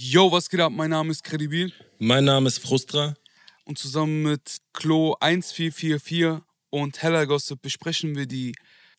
Yo, was geht ab? Mein Name ist Credibil. Mein Name ist Frustra. Und zusammen mit Klo 1444 und Hella Gossip besprechen wir die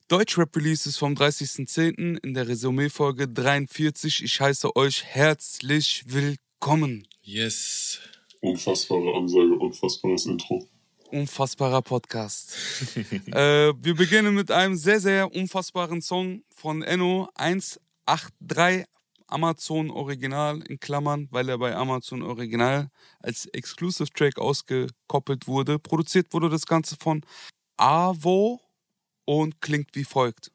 Deutschrap-Releases vom 30.10. in der Resümee-Folge 43. Ich heiße euch herzlich willkommen. Yes. Unfassbare Ansage, unfassbares Intro. Unfassbarer Podcast. äh, wir beginnen mit einem sehr, sehr unfassbaren Song von Enno 183 Amazon Original in Klammern, weil er bei Amazon Original als Exclusive Track ausgekoppelt wurde. Produziert wurde das Ganze von Avo und klingt wie folgt.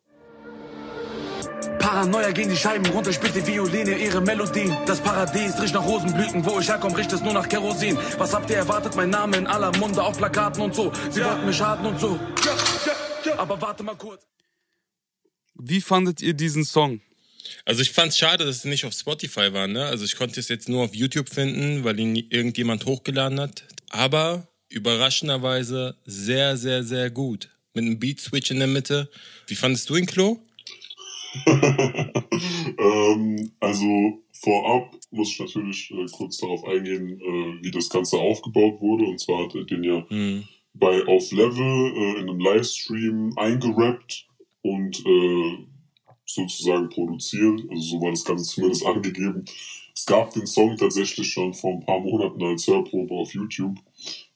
Paranoia gehen die Scheiben runter, spielt die Violine ihre Melodien. Das Paradies riecht nach Rosenblüten, wo ich herkomme, riecht es nur nach Kerosin. Was habt ihr erwartet? Mein Name in aller Munde auf Plakaten und so. Sie ja. wollten mir schaden und so. Ja, ja, Aber warte mal kurz. Wie fandet ihr diesen Song? Also ich fand es schade, dass es nicht auf Spotify war. Ne? Also ich konnte es jetzt nur auf YouTube finden, weil ihn irgendjemand hochgeladen hat. Aber überraschenderweise sehr, sehr, sehr gut. Mit einem Beat-Switch in der Mitte. Wie fandest du ihn, Klo? ähm, also vorab muss ich natürlich äh, kurz darauf eingehen, äh, wie das Ganze aufgebaut wurde. Und zwar hat er den ja mhm. bei Auf Level äh, in einem Livestream eingerappt und äh, sozusagen produziert. Also so war das Ganze zumindest angegeben. Es gab den Song tatsächlich schon vor ein paar Monaten als Hörprobe auf YouTube,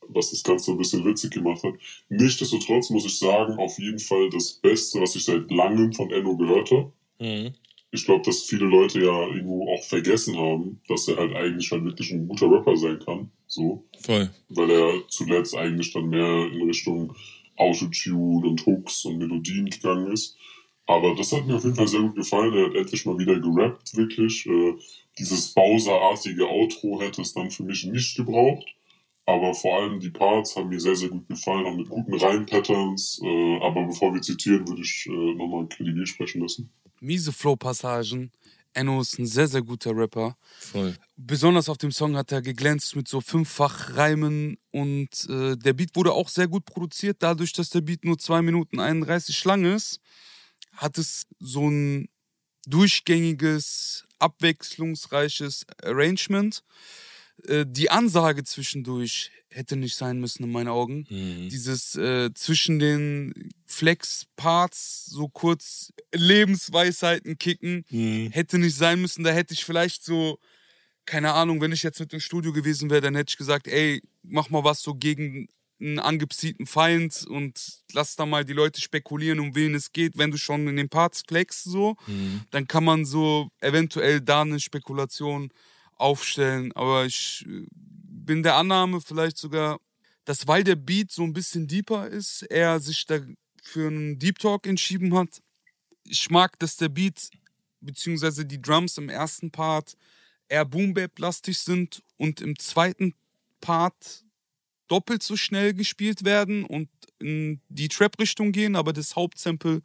was das Ganze ein bisschen witzig gemacht hat. Nichtsdestotrotz muss ich sagen, auf jeden Fall das Beste, was ich seit langem von Enno gehört habe. Mhm. Ich glaube, dass viele Leute ja irgendwo auch vergessen haben, dass er halt eigentlich halt wirklich ein guter Rapper sein kann. So. Voll. Weil er zuletzt eigentlich dann mehr in Richtung Autotune und Hooks und Melodien gegangen ist. Aber das hat mir auf jeden Fall sehr gut gefallen. Er hat endlich mal wieder gerappt, wirklich. Äh, dieses Bowser-artige Outro hätte es dann für mich nicht gebraucht. Aber vor allem die Parts haben mir sehr, sehr gut gefallen, auch mit guten Reim-Patterns. Äh, aber bevor wir zitieren, würde ich äh, nochmal Kredibil sprechen lassen. Miese Flow-Passagen. Enno ist ein sehr, sehr guter Rapper. Voll. Besonders auf dem Song hat er geglänzt mit so fünffach Reimen und äh, der Beat wurde auch sehr gut produziert, dadurch, dass der Beat nur 2 Minuten 31 lang ist hat es so ein durchgängiges, abwechslungsreiches Arrangement. Äh, die Ansage zwischendurch hätte nicht sein müssen in meinen Augen. Mhm. Dieses äh, zwischen den Flex-Parts so kurz Lebensweisheiten kicken, mhm. hätte nicht sein müssen. Da hätte ich vielleicht so, keine Ahnung, wenn ich jetzt mit dem Studio gewesen wäre, dann hätte ich gesagt, ey, mach mal was so gegen einen angepsieten Feind und lass da mal die Leute spekulieren, um wen es geht. Wenn du schon in den Parts flexst, so, mhm. dann kann man so eventuell da eine Spekulation aufstellen. Aber ich äh, bin der Annahme vielleicht sogar, dass weil der Beat so ein bisschen deeper ist, er sich da für einen Deep Talk entschieden hat. Ich mag, dass der Beat beziehungsweise die Drums im ersten Part eher Boom-Bap-lastig sind und im zweiten Part doppelt so schnell gespielt werden und in die Trap-Richtung gehen, aber das Hauptsample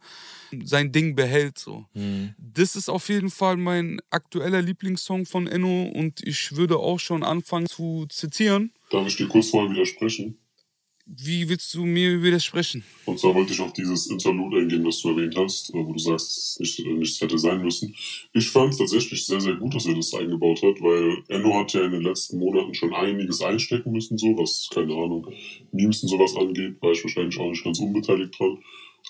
sein Ding behält. So. Mhm. Das ist auf jeden Fall mein aktueller Lieblingssong von Enno und ich würde auch schon anfangen zu zitieren. Darf ich dir kurz vorher widersprechen? Wie willst du mir widersprechen? Und zwar wollte ich auf dieses Interlude eingehen, das du erwähnt hast, wo du sagst, dass es nichts hätte sein müssen. Ich fand es tatsächlich sehr, sehr gut, dass er das eingebaut hat, weil Enno hat ja in den letzten Monaten schon einiges einstecken müssen, so was, keine Ahnung, Memes und sowas angeht, war ich wahrscheinlich auch nicht ganz unbeteiligt dran.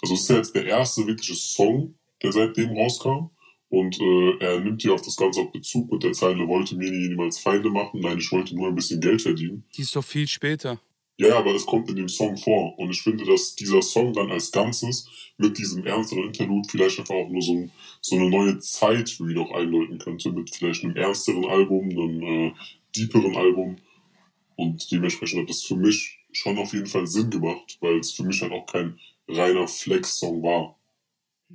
Also es ist ja jetzt der erste wirkliche Song, der seitdem rauskam. Und äh, er nimmt hier auf das Ganze auch Bezug mit der Zeile, wollte mir niemals Feinde machen, nein, ich wollte nur ein bisschen Geld verdienen. Die ist doch viel später. Ja, aber es kommt in dem Song vor. Und ich finde, dass dieser Song dann als Ganzes mit diesem ernsteren Interlude vielleicht einfach auch nur so, so eine neue Zeit für ihn auch einläuten könnte, mit vielleicht einem ernsteren Album, einem äh, deeperen Album. Und dementsprechend hat das für mich schon auf jeden Fall Sinn gemacht, weil es für mich halt auch kein reiner Flex-Song war.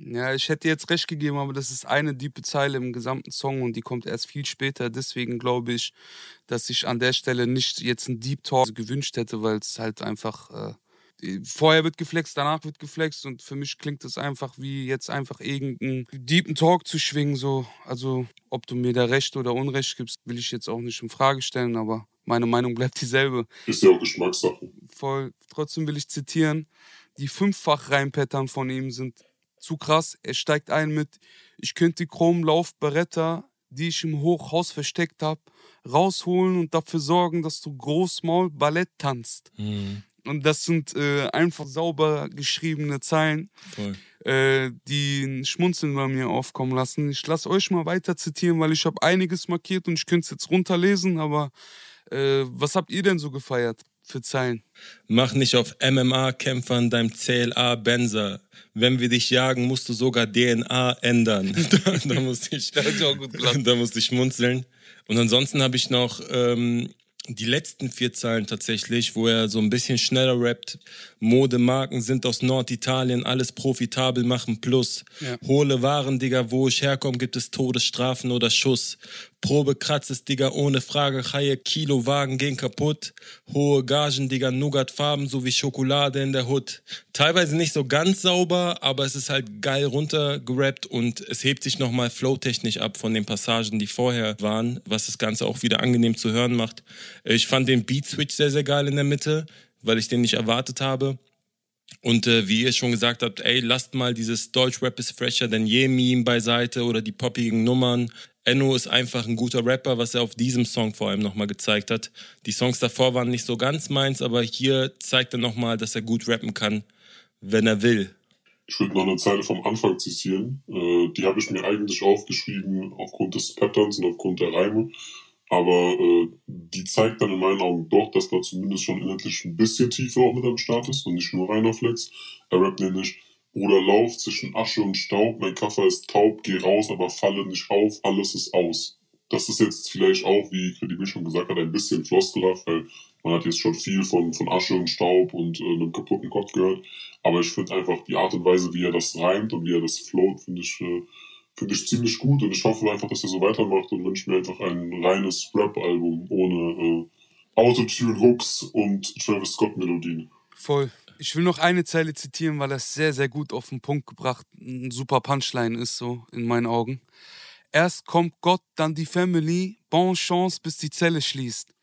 Ja, ich hätte jetzt recht gegeben, aber das ist eine diepe Zeile im gesamten Song und die kommt erst viel später. Deswegen glaube ich, dass ich an der Stelle nicht jetzt einen Deep Talk gewünscht hätte, weil es halt einfach. Äh, vorher wird geflext, danach wird geflext und für mich klingt es einfach wie jetzt einfach irgendeinen deepen Talk zu schwingen. So. Also, ob du mir da Recht oder Unrecht gibst, will ich jetzt auch nicht in Frage stellen, aber meine Meinung bleibt dieselbe. Ist ja auch Geschmackssache. Voll. Trotzdem will ich zitieren. Die fünffach Reimpattern von ihm sind zu krass. Er steigt ein mit, ich könnte Chrom Lauf Beretta die ich im Hochhaus versteckt habe, rausholen und dafür sorgen, dass du Großmaul Ballett tanzt. Mhm. Und das sind äh, einfach sauber geschriebene Zeilen, äh, die ein Schmunzeln bei mir aufkommen lassen. Ich lasse euch mal weiter zitieren, weil ich habe einiges markiert und ich könnte es jetzt runterlesen, aber äh, was habt ihr denn so gefeiert für Zeilen? Mach nicht auf MMA-Kämpfern deinem CLA Benzer. Wenn wir dich jagen, musst du sogar DNA ändern. da, da musste ich, da musste ich schmunzeln. Und ansonsten habe ich noch ähm, die letzten vier Zeilen tatsächlich, wo er so ein bisschen schneller rappt. Modemarken sind aus Norditalien, alles profitabel machen plus. Ja. Hohle Waren, Digga, wo ich herkomme, gibt es Todesstrafen oder Schuss. Probe kratzes, Digga, ohne Frage, Haie, Kilowagen gehen kaputt. Hohe Gagen, Digga, Nougatfarben sowie Schokolade in der Hut. Teilweise nicht so ganz sauber, aber es ist halt geil runtergerappt und es hebt sich nochmal flowtechnisch ab von den Passagen, die vorher waren, was das Ganze auch wieder angenehm zu hören macht. Ich fand den Beat-Switch sehr, sehr geil in der Mitte, weil ich den nicht erwartet habe. Und äh, wie ihr schon gesagt habt, ey, lasst mal dieses Deutsch-Rap ist fresher denn je Meme beiseite oder die poppigen Nummern. Enno ist einfach ein guter Rapper, was er auf diesem Song vor allem nochmal gezeigt hat. Die Songs davor waren nicht so ganz meins, aber hier zeigt er nochmal, dass er gut rappen kann, wenn er will. Ich würde noch eine Zeile vom Anfang zitieren. Äh, die habe ich mir eigentlich aufgeschrieben aufgrund des Patterns und aufgrund der Reime. Aber äh, die zeigt dann in meinen Augen doch, dass da zumindest schon inhaltlich ein bisschen Tiefe auch mit am Start ist und nicht nur reiner Flex. Er rappt nämlich, Bruder, lauf zwischen Asche und Staub, mein Kaffer ist taub, geh raus, aber falle nicht auf, alles ist aus. Das ist jetzt vielleicht auch, wie Credibil schon gesagt hat, ein bisschen floskelhaft, weil man hat jetzt schon viel von, von Asche und Staub und äh, einem kaputten Kopf gehört. Aber ich finde einfach die Art und Weise, wie er das reimt und wie er das float, finde ich, äh, finde ich ziemlich gut. Und ich hoffe einfach, dass er so weitermacht und wünsche mir einfach ein reines Rap-Album ohne äh, Autotune-Hooks und Travis Scott-Melodien. Voll. Ich will noch eine Zeile zitieren, weil das sehr, sehr gut auf den Punkt gebracht, ein super Punchline ist, so in meinen Augen. Erst kommt Gott, dann die Family, bon chance, bis die Zelle schließt.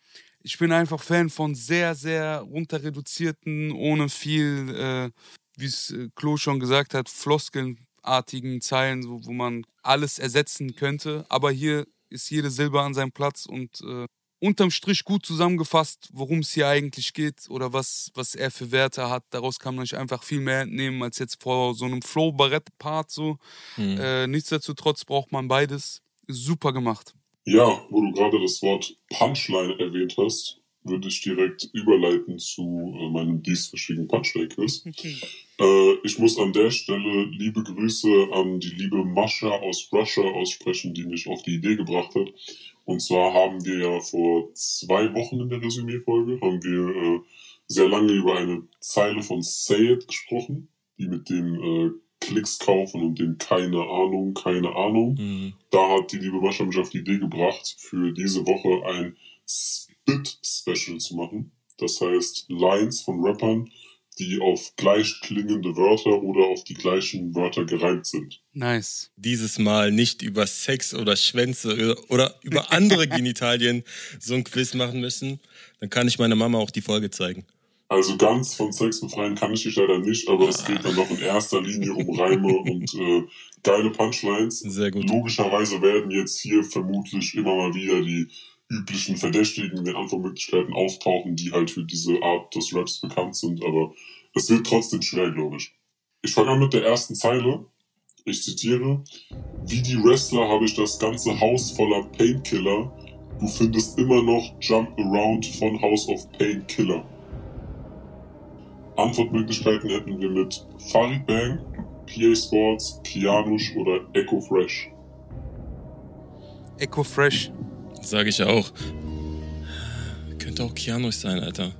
Ich bin einfach Fan von sehr, sehr runterreduzierten, ohne viel, äh, wie es äh, Klo schon gesagt hat, floskelnartigen Zeilen, so, wo man alles ersetzen könnte. Aber hier ist jede Silbe an seinem Platz und äh, unterm Strich gut zusammengefasst, worum es hier eigentlich geht oder was, was er für Werte hat. Daraus kann man sich einfach viel mehr entnehmen als jetzt vor so einem Flow-Barrett-Part. So. Mhm. Äh, nichtsdestotrotz braucht man beides. Super gemacht. Ja, wo du gerade das Wort Punchline erwähnt hast, würde ich direkt überleiten zu äh, meinem dieswöchigen Punchline-Quiz. Äh, ich muss an der Stelle liebe Grüße an die liebe Mascha aus Russia aussprechen, die mich auf die Idee gebracht hat. Und zwar haben wir ja vor zwei Wochen in der Resümee-Folge haben wir äh, sehr lange über eine Zeile von Say It gesprochen, die mit dem äh, Klicks kaufen und dem keine Ahnung, keine Ahnung. Mhm. Da hat die liebe Mascha mich auf die Idee gebracht, für diese Woche ein Spit-Special zu machen. Das heißt Lines von Rappern, die auf gleich klingende Wörter oder auf die gleichen Wörter gereimt sind. Nice. Dieses Mal nicht über Sex oder Schwänze oder über andere Genitalien so ein Quiz machen müssen. Dann kann ich meiner Mama auch die Folge zeigen. Also ganz von Sex befreien kann ich dich leider nicht, aber es geht dann noch in erster Linie um Reime und äh, geile Punchlines. Sehr gut. Logischerweise werden jetzt hier vermutlich immer mal wieder die üblichen Verdächtigen den Antwortmöglichkeiten auftauchen, die halt für diese Art des Raps bekannt sind, aber es wird trotzdem schwer, glaube ich. Ich fange an mit der ersten Zeile. Ich zitiere, wie die Wrestler habe ich das ganze Haus voller Painkiller. Du findest immer noch Jump Around von House of Painkiller. Antwortmöglichkeiten hätten wir mit Farid Bang, PA Sports, Kianush oder Echo Fresh. Echo Fresh. Sage ich auch. Könnte auch Keanu sein, Alter.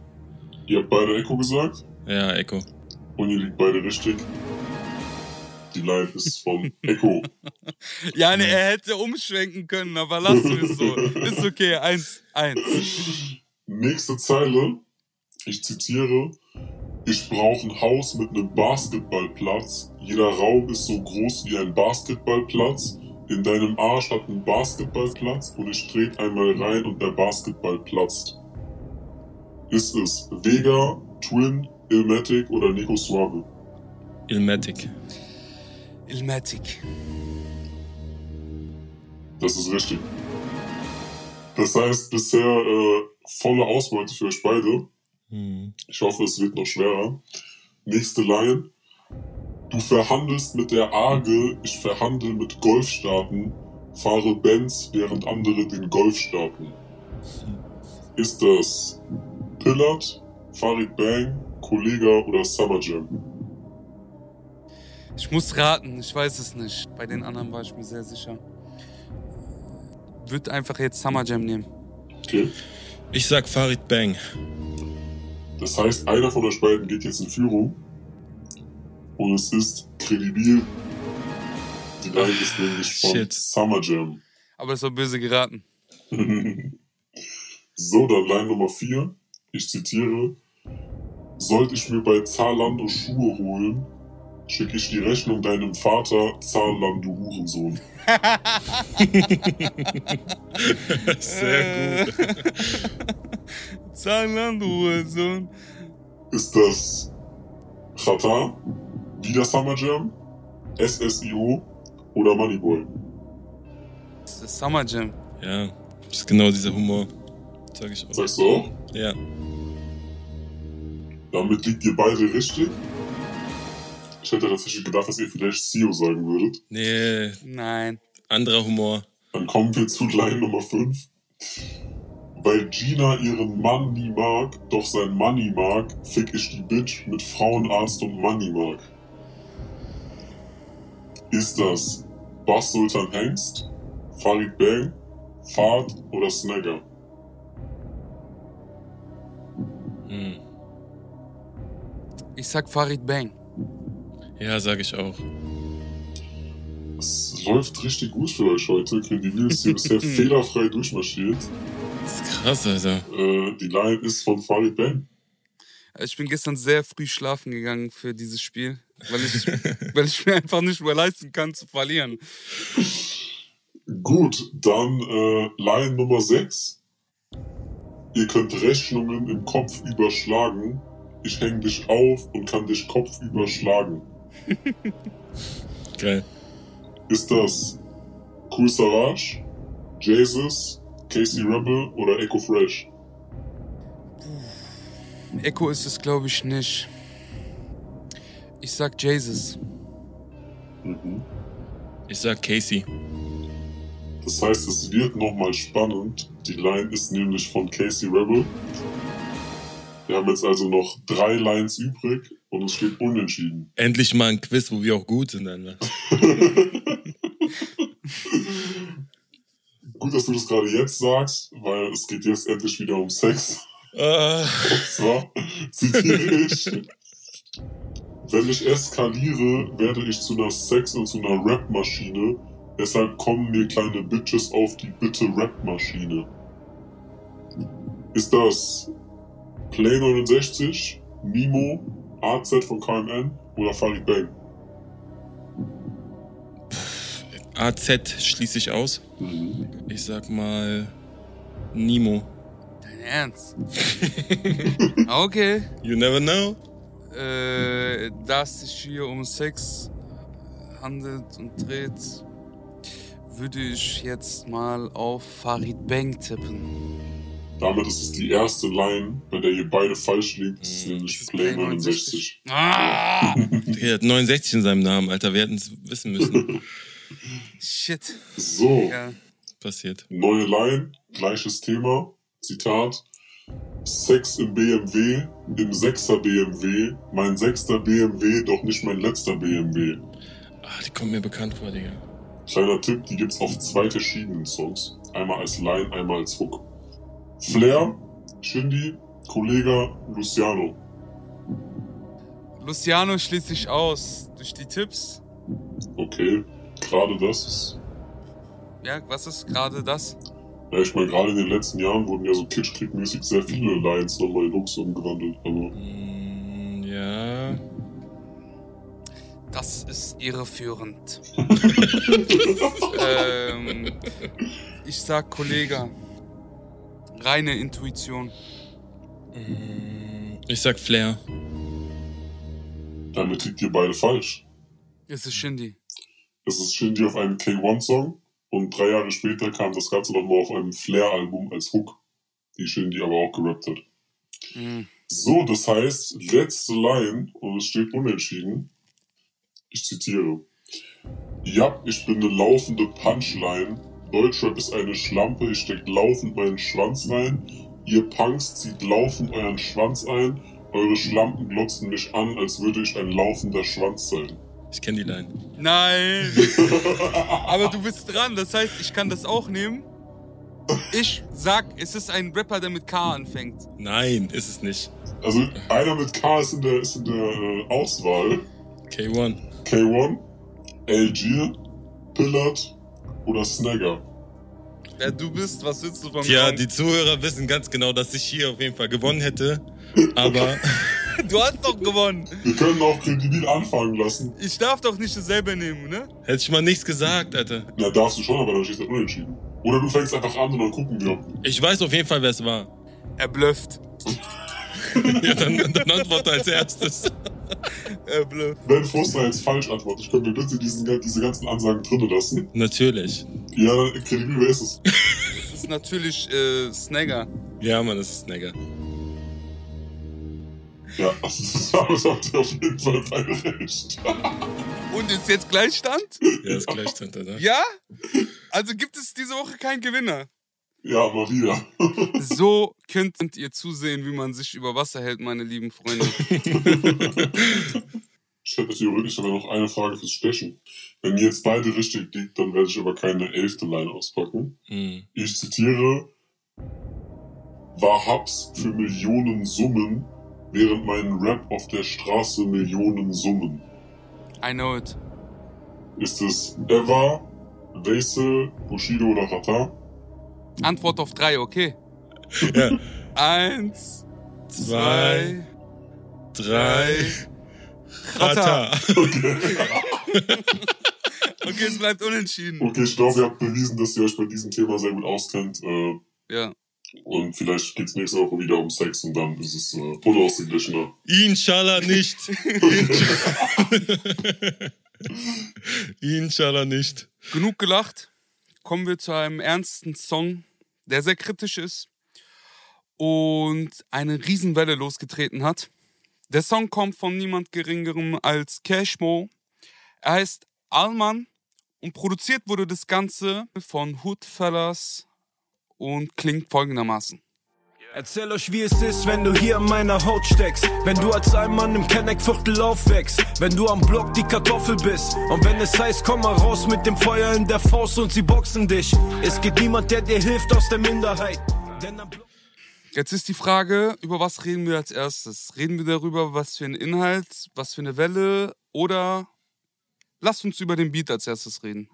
Ihr habt beide Echo gesagt Ja, Echo. und ihr liegt beide richtig. Die Line ist von Echo. Ja, ne, er hätte umschwenken können, aber lassen wir es so. Ist okay, eins, eins. Nächste Zeile. Ich zitiere. Ich brauche ein Haus mit einem Basketballplatz. Jeder Raum ist so groß wie ein Basketballplatz. In deinem Arsch hat ein Basketballplatz und ich trete einmal rein und der Basketball platzt. Ist es Vega, Twin, Ilmatic oder Nico Suave? Ilmatic. Ilmatic. Das ist richtig. Das heißt, bisher äh, volle Ausbeute für euch beide. Hm. Ich hoffe, es wird noch schwerer. Nächste Line. Du verhandelst mit der Arge, ich verhandle mit Golfstaaten, fahre Benz, während andere den Golf starten. Ist das Pillard, Farid Bang, Kollega oder Summer Jam? Ich muss raten, ich weiß es nicht. Bei den anderen war ich mir sehr sicher. Würde einfach jetzt Summer Jam nehmen. Okay. Ich sag Farid Bang. Das heißt, einer von euch beiden geht jetzt in Führung. Und es ist kredibil. Die Line ist nämlich von Shit. Summer Jam. Aber es war böse geraten. so, dann Line Nummer 4. Ich zitiere. Sollte ich mir bei Zalando Schuhe holen, schicke ich die Rechnung deinem Vater, Zalando Hurensohn. Sehr gut. Zalando, Sohn. Ist das Chata, wieder Summer Jam, SSIO oder Moneyboy? Das ist Summer Jam. Ja, das ist genau dieser Humor. Sag ich auch. Sagst du auch? Ja. Damit liegt ihr beide richtig. Ich hätte tatsächlich gedacht, dass ihr vielleicht CEO sagen würdet. Nee, Nein. anderer Humor. Dann kommen wir zu Line Nummer 5. Weil Gina ihren Mann nie mag, doch sein Money mag, fick ich die Bitch mit Frauenarzt und Money mag. Ist das Bass Sultan Hengst, Farid Bang, Fahrt oder Snagger? Hm. Ich sag Farid Bang. Ja, sag ich auch. Es läuft richtig gut für euch heute. Credibil ist hier bisher fehlerfrei durchmarschiert. Das ist krass, Alter. Äh, die Line ist von Farid Bang. Ich bin gestern sehr früh schlafen gegangen für dieses Spiel, weil ich, weil ich mir einfach nicht mehr leisten kann zu verlieren. Gut, dann äh, Line Nummer 6. Ihr könnt Rechnungen im Kopf überschlagen. Ich häng dich auf und kann dich Kopf überschlagen. Geil. Ist das Cool Savage, Jesus, Casey Rebel oder Echo Fresh? Echo ist es, glaube ich, nicht. Ich sag Jesus. Mhm. Ich sag Casey. Das heißt, es wird nochmal spannend. Die Line ist nämlich von Casey Rebel. Wir haben jetzt also noch drei Lines übrig und es steht unentschieden. Endlich mal ein Quiz, wo wir auch gut sind, Alter. Gut, dass du das gerade jetzt sagst, weil es geht jetzt endlich wieder um Sex. Ah, Und zwar zitiere ich. Wenn ich eskaliere, werde ich zu einer Sex- und zu einer Rap-Maschine. Deshalb kommen mir kleine Bitches auf die bitte Rap-Maschine. Ist das Play 69, Nemo, AZ von KMN oder Farid Bang? AZ schließe ich aus. Mhm. Ich sag mal Nemo. Dein Ernst? okay. You never know. Äh, da es sich hier um Sex handelt und dreht, würde ich jetzt mal auf Farid Bang tippen. Damit ist es die erste Line, bei der ihr beide falsch liegt. Das ist Mhm. nämlich Play 69. Ah! Der hat 69 in seinem Namen, Alter. Wir hätten es wissen müssen. Shit. So, Ja. Passiert. neue Line, gleiches Thema. Zitat. Sex im BMW, im 6er BMW, mein 6er BMW, doch nicht mein letzter BMW. Ah, die kommt mir bekannt vor, Digga. Kleiner Tipp, die gibt's auf zwei verschiedenen Songs. Einmal als Line, einmal als Hook. Flair, Shindy, Kollega, Luciano. Luciano schließt sich aus durch die Tipps. Okay, gerade das ist. Ja, was ist gerade das? Ja, ich meine, gerade in den letzten Jahren wurden ja so Kitschkrieg-mäßig sehr viele Lines nochmal in Hooks umgewandelt. Aber Mm, ja. Das ist irreführend. ähm, ich sag Kollege. Reine Intuition. Mm, Ich sag Flair. damit liegt ihr beide falsch. Es ist Shindy. Es ist Shindy auf einem K1-Song Und drei Jahre später kam das Ganze nochmal auf einem Flair-Album als Hook, die Shindy aber auch gerappt hat. Mhm. So, das heißt, letzte Line, und es steht unentschieden. Ich zitiere. Ja, ich bin eine laufende Punchline. Deutschrap ist eine Schlampe, ich steck laufend meinen Schwanz rein. Ihr Punks zieht laufend euren Schwanz ein. Eure Schlampen glotzen mich an, als würde ich ein laufender Schwanz sein. Ich kenne die Line. Nein! Aber du bist dran, das heißt, ich kann das auch nehmen. Ich sag, es ist ein Rapper, der mit K anfängt. Nein, ist es nicht. Also einer mit K ist in der, ist in der äh, Auswahl. K1. K1, LG, Pillard oder Snagger. Wer du bist, was willst du von mir? Ja, die Zuhörer wissen ganz genau, dass ich hier auf jeden Fall gewonnen hätte. Aber. Du hast doch gewonnen. Wir können auch kredibil anfangen lassen. Ich darf doch nicht dasselbe nehmen, ne? Hätte ich mal nichts gesagt, Alter. Na, darfst du schon, aber dann steht es unentschieden. Oder du fängst einfach an und dann gucken wir. Ich weiß auf jeden Fall, wer es war. Er blufft. ja, dann, dann antworte als erstes. er blufft. Wenn Foster jetzt falsch antwortet, können wir bitte diesen, diese ganzen Ansagen drin lassen? Natürlich. Ja, kredibil, wer ist es? Das ist natürlich äh, Snagger. Ja, Mann, das ist Snagger. Ja, also das habt ihr auf jeden Fall beide recht. Und ist jetzt Gleichstand? Ja, ist Gleichstand, oder? Ja? Also gibt es diese Woche keinen Gewinner? Ja, mal wieder. So könnt ihr zusehen, wie man sich über Wasser hält, meine lieben Freunde. Ich hätte theoretisch aber noch eine Frage fürs Stechen. Wenn ihr jetzt beide richtig liegt, dann werde ich aber keine elfte Line auspacken. Mhm. Ich zitiere, war Hubs für Millionen Summen, während mein Rap auf der Straße Millionen Summen. I know it. Ist es Eva, Weise, Bushido oder Hata? Antwort auf drei, okay. Ja. Eins, zwei, drei. Hata. Okay. okay, es bleibt unentschieden. Okay, ich glaube, ihr habt bewiesen, dass ihr euch bei diesem Thema sehr gut auskennt. Äh, ja. Und vielleicht geht es nächste Woche wieder um Sex und dann ist es äh, unausgeglichener. Inshallah nicht. Inshallah nicht. Genug gelacht. Kommen wir zu einem ernsten Song, der sehr kritisch ist und eine Riesenwelle losgetreten hat. Der Song kommt von niemand Geringerem als Cashmo. Er heißt Alman und produziert wurde das Ganze von Hoodfellas und klingt folgendermaßen. Erzähl euch, wie es ist, wenn du hier in meiner Haut steckst. Wenn du als ein Mann im Kenneckviertel aufwächst. Wenn du am Block die Kartoffel bist. Und wenn es heißt, komm mal raus mit dem Feuer in der Faust und sie boxen dich. Es gibt niemand, der dir hilft aus der Minderheit. Jetzt ist die Frage, über was reden wir als erstes? Reden wir darüber, was für ein Inhalt, was für eine Welle oder lass uns über den Beat als erstes reden.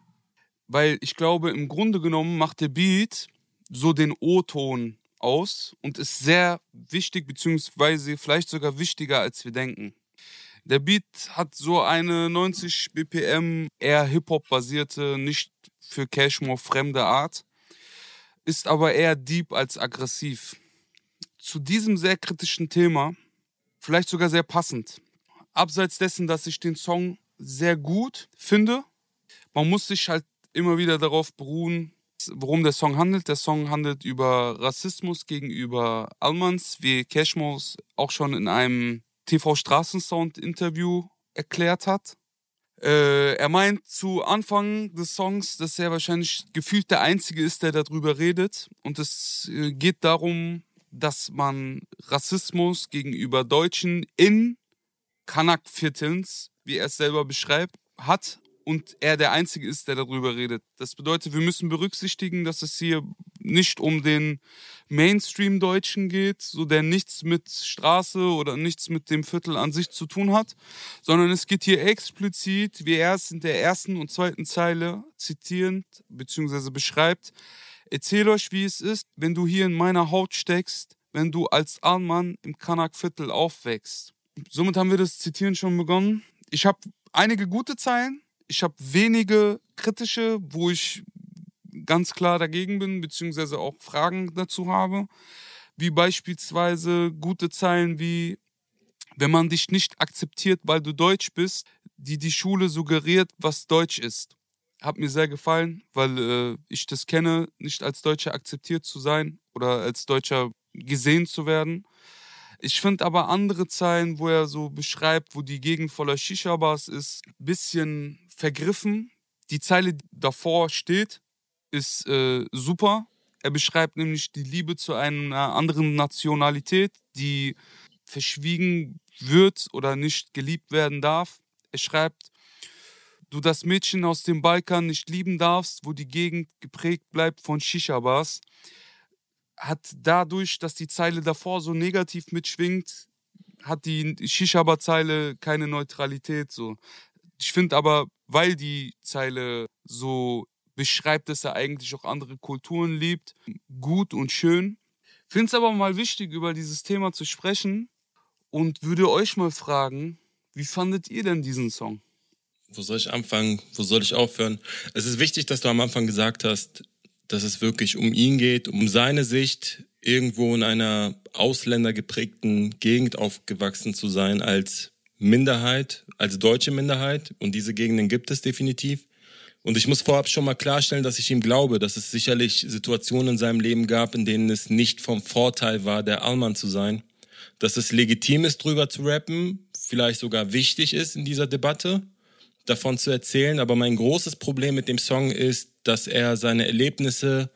Weil ich glaube, im Grunde genommen macht der Beat so den O-Ton aus und ist sehr wichtig, beziehungsweise vielleicht sogar wichtiger, als wir denken. Der Beat hat so eine 90 BPM, eher Hip-Hop-basierte, nicht für Cashmore fremde Art, ist aber eher deep als aggressiv. Zu diesem sehr kritischen Thema, vielleicht sogar sehr passend. Abseits dessen, dass ich den Song sehr gut finde, man muss sich halt immer wieder darauf beruhen, worum der Song handelt. Der Song handelt über Rassismus gegenüber Almans, wie Cashmos auch schon in einem TV-Straßensound-Interview erklärt hat. Äh, er meint zu Anfang des Songs, dass er wahrscheinlich gefühlt der Einzige ist, der darüber redet. Und es äh, geht darum, dass man Rassismus gegenüber Deutschen in Kanak-Viertels, wie er es selber beschreibt, hat und er der Einzige ist, der darüber redet. Das bedeutet, wir müssen berücksichtigen, dass es hier nicht um den Mainstream-Deutschen geht, so der nichts mit Straße oder nichts mit dem Viertel an sich zu tun hat, sondern es geht hier explizit, wie er es in der ersten und zweiten Zeile zitierend bzw. beschreibt, erzähl euch, wie es ist, wenn du hier in meiner Haut steckst, wenn du als Allmann im Kanak-Viertel aufwächst. Somit haben wir das Zitieren schon begonnen. Ich habe einige gute Zeilen, ich habe wenige kritische, wo ich ganz klar dagegen bin, beziehungsweise auch Fragen dazu habe. Wie beispielsweise gute Zeilen wie, wenn man dich nicht akzeptiert, weil du Deutsch bist, die die Schule suggeriert, was Deutsch ist. hat mir sehr gefallen, weil äh, ich das kenne, nicht als Deutscher akzeptiert zu sein oder als Deutscher gesehen zu werden. Ich finde aber andere Zeilen, wo er so beschreibt, wo die Gegend voller Shisha-Bars ist, bisschen vergriffen. Die Zeile, davor steht, ist äh, super. Er beschreibt nämlich die Liebe zu einer anderen Nationalität, die verschwiegen wird oder nicht geliebt werden darf. Er schreibt, du das Mädchen aus dem Balkan nicht lieben darfst, wo die Gegend geprägt bleibt von Shisha-Bars, hat dadurch, dass die Zeile davor so negativ mitschwingt, hat die Shisha-Bar-Zeile keine Neutralität. So. Ich finde aber, weil die Zeile so beschreibt, dass er eigentlich auch andere Kulturen liebt, gut und schön. Finde es aber mal wichtig, über dieses Thema zu sprechen und würde euch mal fragen, wie fandet ihr denn diesen Song? Wo soll ich anfangen? Wo soll ich aufhören? Es ist wichtig, dass du am Anfang gesagt hast, dass es wirklich um ihn geht, um seine Sicht, irgendwo in einer ausländergeprägten Gegend aufgewachsen zu sein als Minderheit, als deutsche Minderheit. Und diese Gegenden gibt es definitiv. Und ich muss vorab schon mal klarstellen, dass ich ihm glaube, dass es sicherlich Situationen in seinem Leben gab, in denen es nicht vom Vorteil war, der Allmann zu sein. Dass es legitim ist, drüber zu rappen, vielleicht sogar wichtig ist in dieser Debatte davon zu erzählen, aber mein großes Problem mit dem Song ist, dass er seine Erlebnisse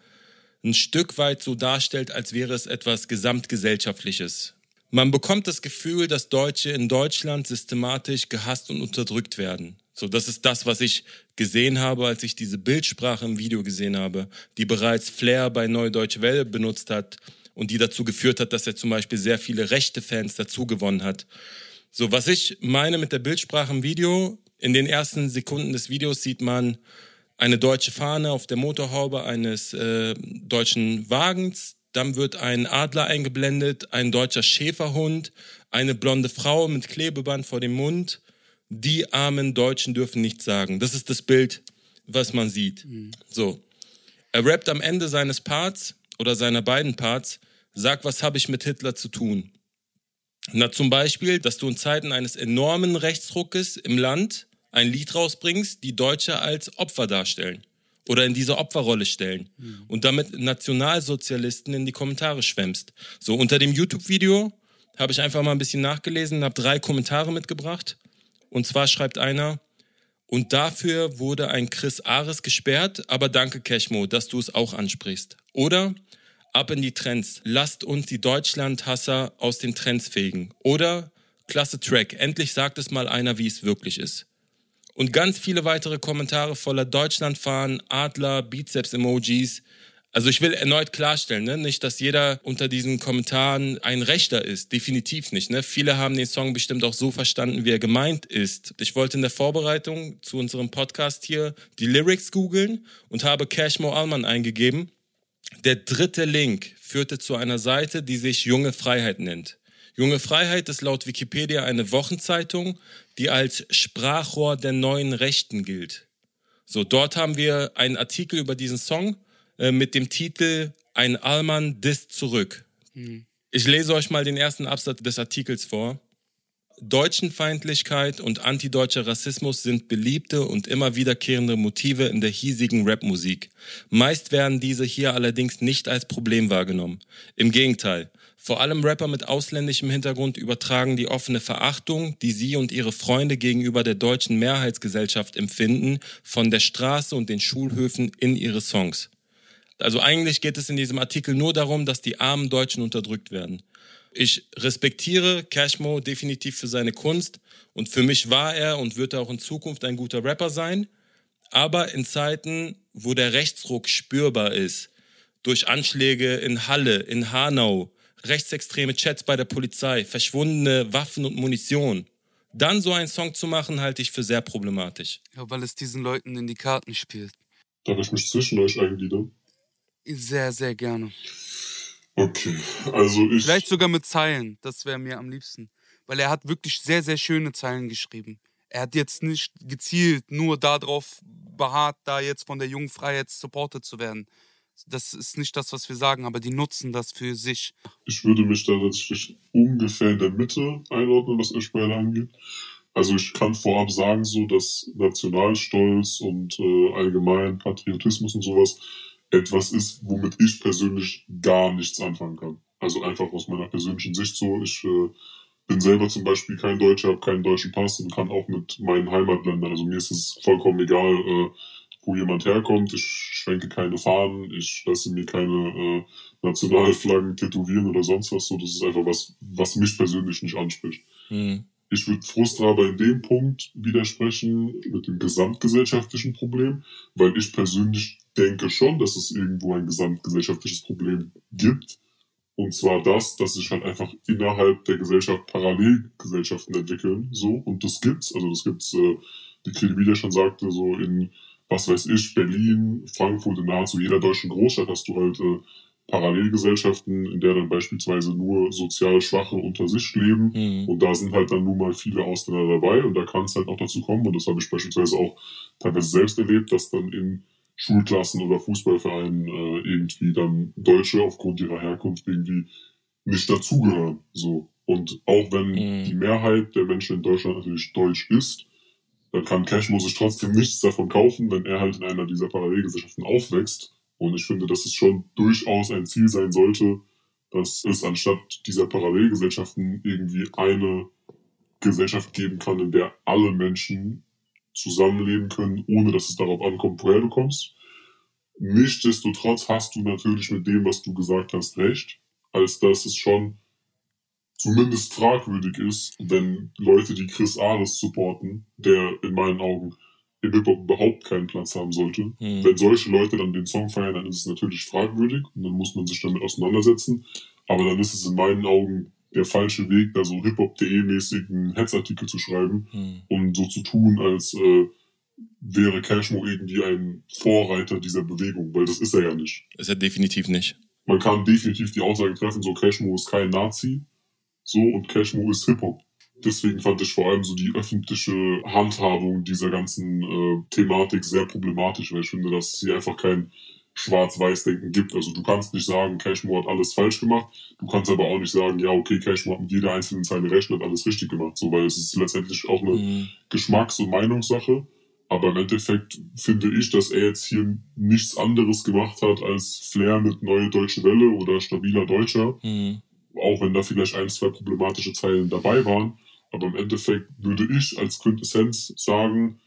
ein Stück weit so darstellt, als wäre es etwas Gesamtgesellschaftliches. Man bekommt das Gefühl, dass Deutsche in Deutschland systematisch gehasst und unterdrückt werden. So, das ist das, was ich gesehen habe, als ich diese Bildsprache im Video gesehen habe, die bereits Flair bei Neue Deutsche Welle benutzt hat und die dazu geführt hat, dass er zum Beispiel sehr viele rechte Fans dazu gewonnen hat. So, was ich meine mit der Bildsprache im Video, in den ersten Sekunden des Videos sieht man eine deutsche Fahne auf der Motorhaube eines äh, deutschen Wagens. Dann wird ein Adler eingeblendet, ein deutscher Schäferhund, eine blonde Frau mit Klebeband vor dem Mund. Die armen Deutschen dürfen nichts sagen. Das ist das Bild, was man sieht. Mhm. So. Er rappt am Ende seines Parts oder seiner beiden Parts, sag, was habe ich mit Hitler zu tun? Na, zum Beispiel, dass du in Zeiten eines enormen Rechtsruckes im Land ein Lied rausbringst, die Deutsche als Opfer darstellen oder in diese Opferrolle stellen mhm. und damit Nationalsozialisten in die Kommentare schwemmst. So, unter dem YouTube-Video habe ich einfach mal ein bisschen nachgelesen, habe drei Kommentare mitgebracht. Und zwar schreibt einer, und dafür wurde ein Chris Ares gesperrt, aber danke Cashmo, dass du es auch ansprichst. Oder ab in die Trends. Lasst uns die Deutschlandhasser aus den Trends fegen. Oder klasse Track. Endlich sagt es mal einer, wie es wirklich ist. Und ganz viele weitere Kommentare voller Deutschlandfahren, Adler, Bizeps-Emojis. Also ich will erneut klarstellen, ne? nicht, dass jeder unter diesen Kommentaren ein Rechter ist. Definitiv nicht. Ne? Viele haben den Song bestimmt auch so verstanden, wie er gemeint ist. Ich wollte in der Vorbereitung zu unserem Podcast hier die Lyrics googeln und habe Cashmo Allman eingegeben. Der dritte Link führte zu einer Seite, die sich Junge Freiheit nennt. Junge Freiheit ist laut Wikipedia eine Wochenzeitung, die als Sprachrohr der neuen Rechten gilt. So, dort haben wir einen Artikel über diesen Song äh, mit dem Titel Ein Allmann disst zurück. Mhm. Ich lese euch mal den ersten Absatz des Artikels vor. Deutschenfeindlichkeit und antideutscher Rassismus sind beliebte und immer wiederkehrende Motive in der hiesigen Rapmusik. Meist werden diese hier allerdings nicht als Problem wahrgenommen. Im Gegenteil, vor allem Rapper mit ausländischem Hintergrund übertragen die offene Verachtung, die sie und ihre Freunde gegenüber der deutschen Mehrheitsgesellschaft empfinden, von der Straße und den Schulhöfen in ihre Songs. Also eigentlich geht es in diesem Artikel nur darum, dass die armen Deutschen unterdrückt werden. Ich respektiere Cashmo definitiv für seine Kunst und für mich war er und wird er auch in Zukunft ein guter Rapper sein. Aber in Zeiten, wo der Rechtsruck spürbar ist, durch Anschläge in Halle, in Hanau, rechtsextreme Chats bei der Polizei, verschwundene Waffen und Munition. Dann so einen Song zu machen, halte ich für sehr problematisch. Ja, weil es diesen Leuten in die Karten spielt. Darf ich mich zwischen euch eingliedern? Sehr, sehr gerne. Okay, also ich. Vielleicht sogar mit Zeilen, das wäre mir am liebsten. Weil er hat wirklich sehr, sehr schöne Zeilen geschrieben. Er hat jetzt nicht gezielt nur darauf beharrt, da jetzt von der jungen Freiheit supported zu werden, das ist nicht das, was wir sagen, aber die nutzen das für sich. Ich würde mich da tatsächlich ungefähr in der Mitte einordnen, was euch beide angeht. Also ich kann vorab sagen, so dass Nationalstolz und äh, allgemein Patriotismus und sowas etwas ist, womit ich persönlich gar nichts anfangen kann. Also einfach aus meiner persönlichen Sicht so. Ich äh, bin selber zum Beispiel kein Deutscher, habe keinen deutschen Pass und kann auch mit meinen Heimatländern, also mir ist es vollkommen egal, äh, wo jemand herkommt. Ich schwenke keine Fahnen, ich lasse mir keine äh, Nationalflaggen tätowieren oder sonst was. So, das ist einfach was, was mich persönlich nicht anspricht. Mhm. Ich würde Frustra aber in dem Punkt widersprechen mit dem gesamtgesellschaftlichen Problem, weil ich persönlich denke schon, dass es irgendwo ein gesamtgesellschaftliches Problem gibt. Und zwar das, dass sich halt einfach innerhalb der Gesellschaft Parallelgesellschaften entwickeln. So, und das gibt's. Also das gibt's, äh, wie Kredi schon sagte, so in, was weiß ich, Berlin, Frankfurt, in nahezu jeder deutschen Großstadt hast du halt äh, Parallelgesellschaften, in der dann beispielsweise nur sozial Schwache unter sich leben. Mhm. Und da sind halt dann nun mal viele Ausländer dabei. Und da kann es halt auch dazu kommen, und das habe ich beispielsweise auch teilweise selbst erlebt, dass dann in Schulklassen oder Fußballvereinen äh, irgendwie dann Deutsche aufgrund ihrer Herkunft irgendwie nicht dazugehören. So. Und auch wenn mhm. die Mehrheit der Menschen in Deutschland natürlich deutsch ist, kann Cashmo sich trotzdem nichts davon kaufen, wenn er halt in einer dieser Parallelgesellschaften aufwächst. Und ich finde, dass es schon durchaus ein Ziel sein sollte, dass es anstatt dieser Parallelgesellschaften irgendwie eine Gesellschaft geben kann, in der alle Menschen zusammenleben können, ohne dass es darauf ankommt, woher du kommst. Nichtsdestotrotz hast du natürlich mit dem, was du gesagt hast, recht, als dass es schon zumindest fragwürdig ist, wenn Leute, die Chris Ares supporten, der in meinen Augen im Hip-Hop überhaupt keinen Platz haben sollte. Hm. Wenn solche Leute dann den Song feiern, dann ist es natürlich fragwürdig und dann muss man sich damit auseinandersetzen. Aber dann ist es in meinen Augen der falsche Weg, da so hiphop.de-mäßig einen Hetzartikel zu schreiben, hm. um so zu tun, als äh, wäre Cashmo irgendwie ein Vorreiter dieser Bewegung, weil das ist er ja nicht. Ist er definitiv nicht. Man kann definitiv die Aussage treffen, so Cashmo ist kein Nazi, so und Cashmo ist Hip-Hop. Deswegen fand ich vor allem so die öffentliche Handhabung dieser ganzen äh, Thematik sehr problematisch, weil ich finde, dass es hier einfach kein Schwarz-Weiß-Denken gibt. Also du kannst nicht sagen, Cashmo hat alles falsch gemacht. Du kannst aber auch nicht sagen, ja, okay, Cashmo hat mit jeder einzelnen Zeile recht und hat alles richtig gemacht. So, weil es ist letztendlich auch eine mhm. Geschmacks- und Meinungssache. Aber im Endeffekt finde ich, dass er jetzt hier nichts anderes gemacht hat als Flair mit Neue Deutsche Welle oder Stabiler Deutscher. Mhm. Auch wenn da vielleicht ein, zwei problematische Zeilen dabei waren. Aber im Endeffekt würde ich als Quintessenz sagen,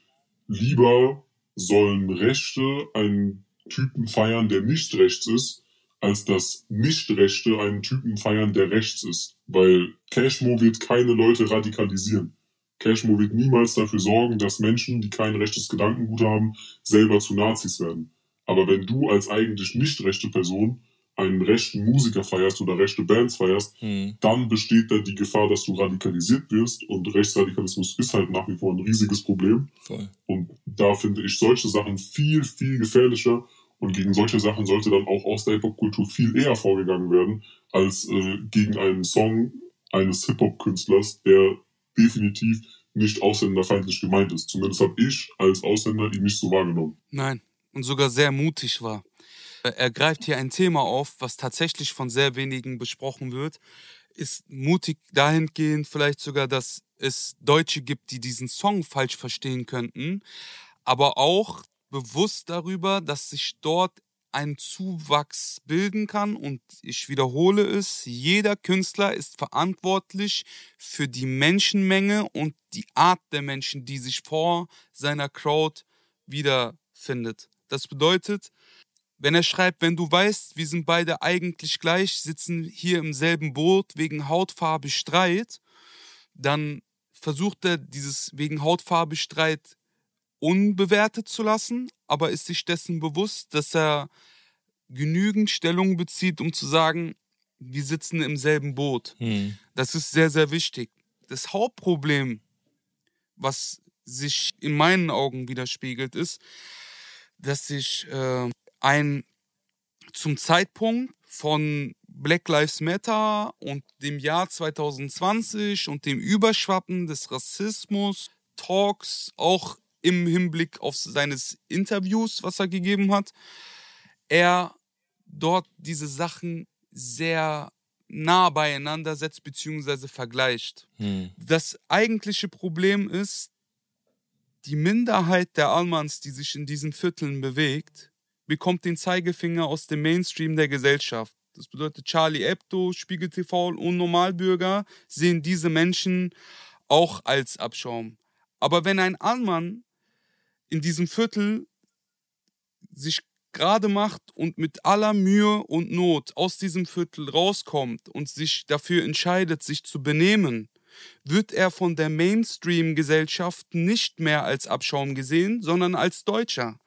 lieber sollen Rechte einen Typen feiern, der nicht rechts ist, als dass Nicht-Rechte einen Typen feiern, der rechts ist. Weil Cashmo wird keine Leute radikalisieren. Cashmo wird niemals dafür sorgen, dass Menschen, die kein rechtes Gedankengut haben, selber zu Nazis werden. Aber wenn du als eigentlich nicht rechte Person einen rechten Musiker feierst oder rechte Bands feierst, hm. dann besteht da die Gefahr, dass du radikalisiert wirst. Und Rechtsradikalismus ist halt nach wie vor ein riesiges Problem. Voll. Und da finde ich solche Sachen viel, viel gefährlicher. Und gegen solche Sachen sollte dann auch aus der Hip-Hop-Kultur viel eher vorgegangen werden, als äh, gegen einen Song eines Hip-Hop-Künstlers, der definitiv nicht ausländerfeindlich gemeint ist. Zumindest habe ich als Ausländer ihn nicht so wahrgenommen. Nein, und sogar sehr mutig war. Er greift hier ein Thema auf, was tatsächlich von sehr wenigen besprochen wird. Ist mutig dahingehend vielleicht sogar, dass es Deutsche gibt, die diesen Song falsch verstehen könnten, aber auch bewusst darüber, dass sich dort ein Zuwachs bilden kann. Und ich wiederhole es, jeder Künstler ist verantwortlich für die Menschenmenge und die Art der Menschen, die sich vor seiner Crowd wiederfindet. Das bedeutet, wenn er schreibt, wenn du weißt, wir sind beide eigentlich gleich, sitzen hier im selben Boot wegen Hautfarbe Streit, dann versucht er dieses wegen Hautfarbe Streit unbewertet zu lassen, aber ist sich dessen bewusst, dass er genügend Stellung bezieht, um zu sagen, wir sitzen im selben Boot. Hm. Das ist sehr, sehr wichtig. Das Hauptproblem, was sich in meinen Augen widerspiegelt, ist, dass sich äh, ein zum Zeitpunkt von Black Lives Matter und dem Jahr 2020 und dem Überschwappen des Rassismus, Talks, auch im Hinblick auf seines Interviews, was er gegeben hat, er dort diese Sachen sehr nah beieinander setzt bzw. vergleicht. Hm. Das eigentliche Problem ist, die Minderheit der Almans, die sich in diesen Vierteln bewegt, bekommt den Zeigefinger aus dem Mainstream der Gesellschaft. Das bedeutet, Charlie Hebdo, Spiegel TV und Normalbürger sehen diese Menschen auch als Abschaum. Aber wenn ein Alman in diesem Viertel sich gerade macht und mit aller Mühe und Not aus diesem Viertel rauskommt und sich dafür entscheidet, sich zu benehmen, wird er von der Mainstream-Gesellschaft nicht mehr als Abschaum gesehen, sondern als Deutscher.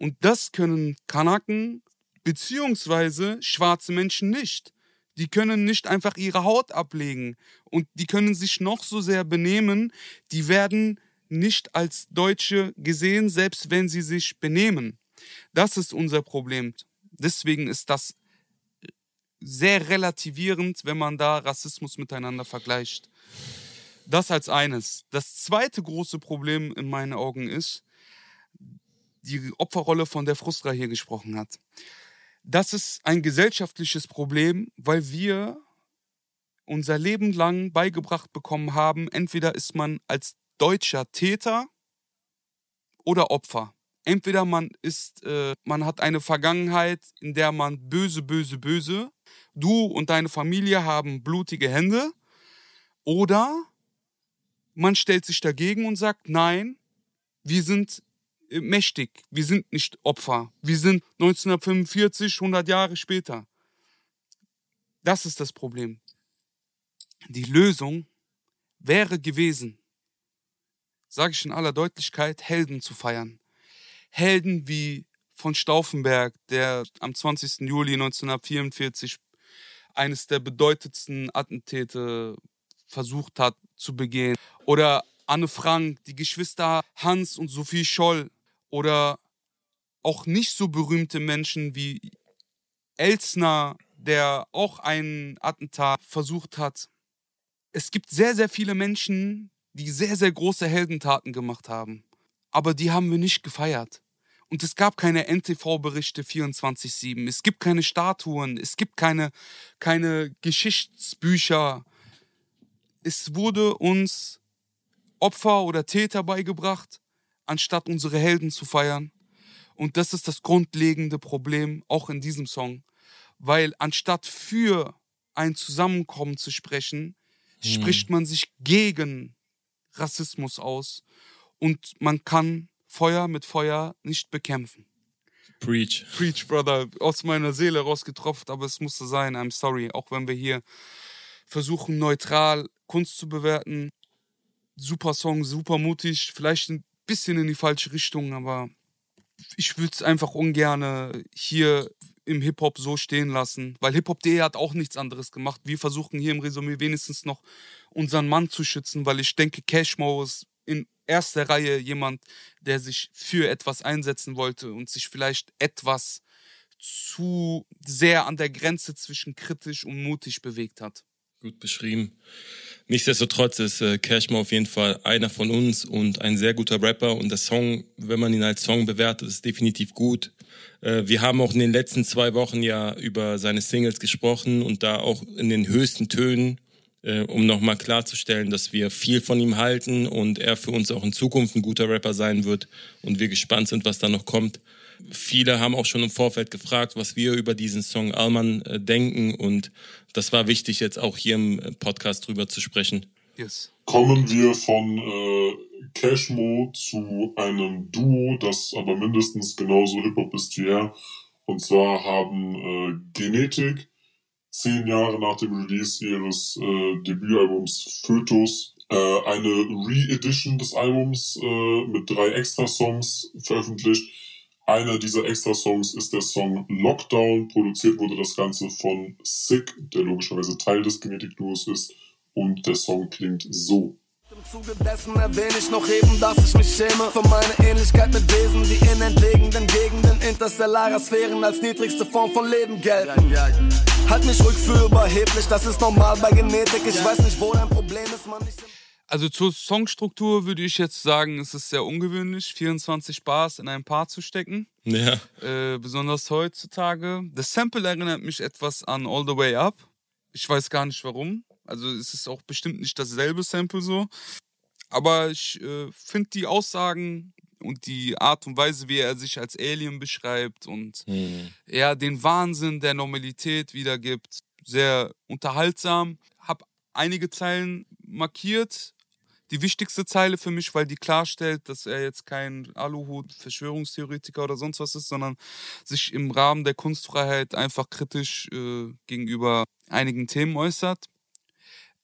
Und das können Kanaken beziehungsweise schwarze Menschen nicht. Die können nicht einfach ihre Haut ablegen und die können sich noch so sehr benehmen, die werden nicht als Deutsche gesehen, selbst wenn sie sich benehmen. Das ist unser Problem. Deswegen ist das sehr relativierend, wenn man da Rassismus miteinander vergleicht. Das als eines. Das zweite große Problem in meinen Augen ist die Opferrolle, von der Frustra hier gesprochen hat. Das ist ein gesellschaftliches Problem, weil wir unser Leben lang beigebracht bekommen haben, entweder ist man als deutscher Täter oder Opfer. Entweder man ist, äh, man hat eine Vergangenheit, in der man böse, böse, böse, du und deine Familie haben blutige Hände, oder man stellt sich dagegen und sagt, nein, wir sind mächtig, wir sind nicht Opfer, wir sind 1945, 100 Jahre später. Das ist das Problem. Die Lösung wäre gewesen, sage ich in aller Deutlichkeit, Helden zu feiern. Helden wie von Stauffenberg, der am 20. Juli 1944 eines der bedeutendsten Attentäte versucht hat zu begehen. Oder Anne Frank, die Geschwister Hans und Sophie Scholl. Oder auch nicht so berühmte Menschen wie Elsner, der auch ein Attentat versucht hat. Es gibt sehr, sehr viele Menschen, die sehr, sehr große Heldentaten gemacht haben. Aber die haben wir nicht gefeiert. Und es gab keine NTV-Berichte 24-7. Es gibt keine Statuen. Es gibt keine, keine Geschichtsbücher. Es wurde uns Opfer oder Täter beigebracht, anstatt unsere Helden zu feiern. Und das ist das grundlegende Problem auch in diesem Song. Weil anstatt für ein Zusammenkommen zu sprechen, hm. spricht man sich gegen Rassismus aus. Und man kann Feuer mit Feuer nicht bekämpfen. Preach. Preach, Brother. Aus meiner Seele rausgetropft, aber es musste sein. I'm sorry. Auch wenn wir hier versuchen, neutral Kunst zu bewerten. Super Song, super mutig. Vielleicht bisschen in die falsche Richtung, aber ich würde es einfach ungern hier im Hip-Hop so stehen lassen, weil Hip-Hop.de hat auch nichts anderes gemacht. Wir versuchen hier im Resümee wenigstens noch unseren Mann zu schützen, weil ich denke, Cashmo ist in erster Reihe jemand, der sich für etwas einsetzen wollte und sich vielleicht etwas zu sehr an der Grenze zwischen kritisch und mutig bewegt hat. Gut beschrieben. Nichtsdestotrotz ist äh, Cashmo auf jeden Fall einer von uns und ein sehr guter Rapper. Und der Song, wenn man ihn als Song bewertet, ist definitiv gut. Äh, wir haben auch in den letzten zwei Wochen ja über seine Singles gesprochen und da auch in den höchsten Tönen, äh, um nochmal klarzustellen, dass wir viel von ihm halten und er für uns auch in Zukunft ein guter Rapper sein wird und wir gespannt sind, was da noch kommt. Viele haben auch schon im Vorfeld gefragt, was wir über diesen Song Alman äh, denken und das war wichtig, jetzt auch hier im Podcast drüber zu sprechen. Yes. Kommen wir von äh, Cashmo zu einem Duo, das aber mindestens genauso Hip-Hop ist wie er. Und zwar haben äh, Genetik zehn Jahre nach dem Release ihres äh, Debütalbums Fötus äh, eine Re-Edition des Albums äh, mit drei Extra-Songs veröffentlicht einer dieser Extra-Songs ist der Song Lockdown. Produziert wurde das Ganze von Sick, der logischerweise Teil des Genetik-Duos ist. Und der Song klingt so. Im Zuge dessen erwähne ich noch eben, dass ich mich schäme für meine Ähnlichkeit mit Wesen, die in entlegenen Gegenden interstellarer Sphären als niedrigste Form von Leben gelten. Halt mich ruhig für überheblich, das ist normal bei Genetik. Ich weiß nicht, wo dein Problem ist, man nicht. Also zur Songstruktur würde ich jetzt sagen, es ist sehr ungewöhnlich, 24 Bars in ein Paar zu stecken. Ja. Äh, besonders heutzutage. Das Sample erinnert mich etwas an All the Way Up. Ich weiß gar nicht warum. Also es ist auch bestimmt nicht dasselbe Sample so. Aber ich äh, finde die Aussagen und die Art und Weise, wie er sich als Alien beschreibt und mhm. er den Wahnsinn der Normalität wiedergibt, sehr unterhaltsam. Hab einige Zeilen markiert. Die wichtigste Zeile für mich, weil die klarstellt, dass er jetzt kein Aluhut, Verschwörungstheoretiker oder sonst was ist, sondern sich im Rahmen der Kunstfreiheit einfach kritisch äh, gegenüber einigen Themen äußert.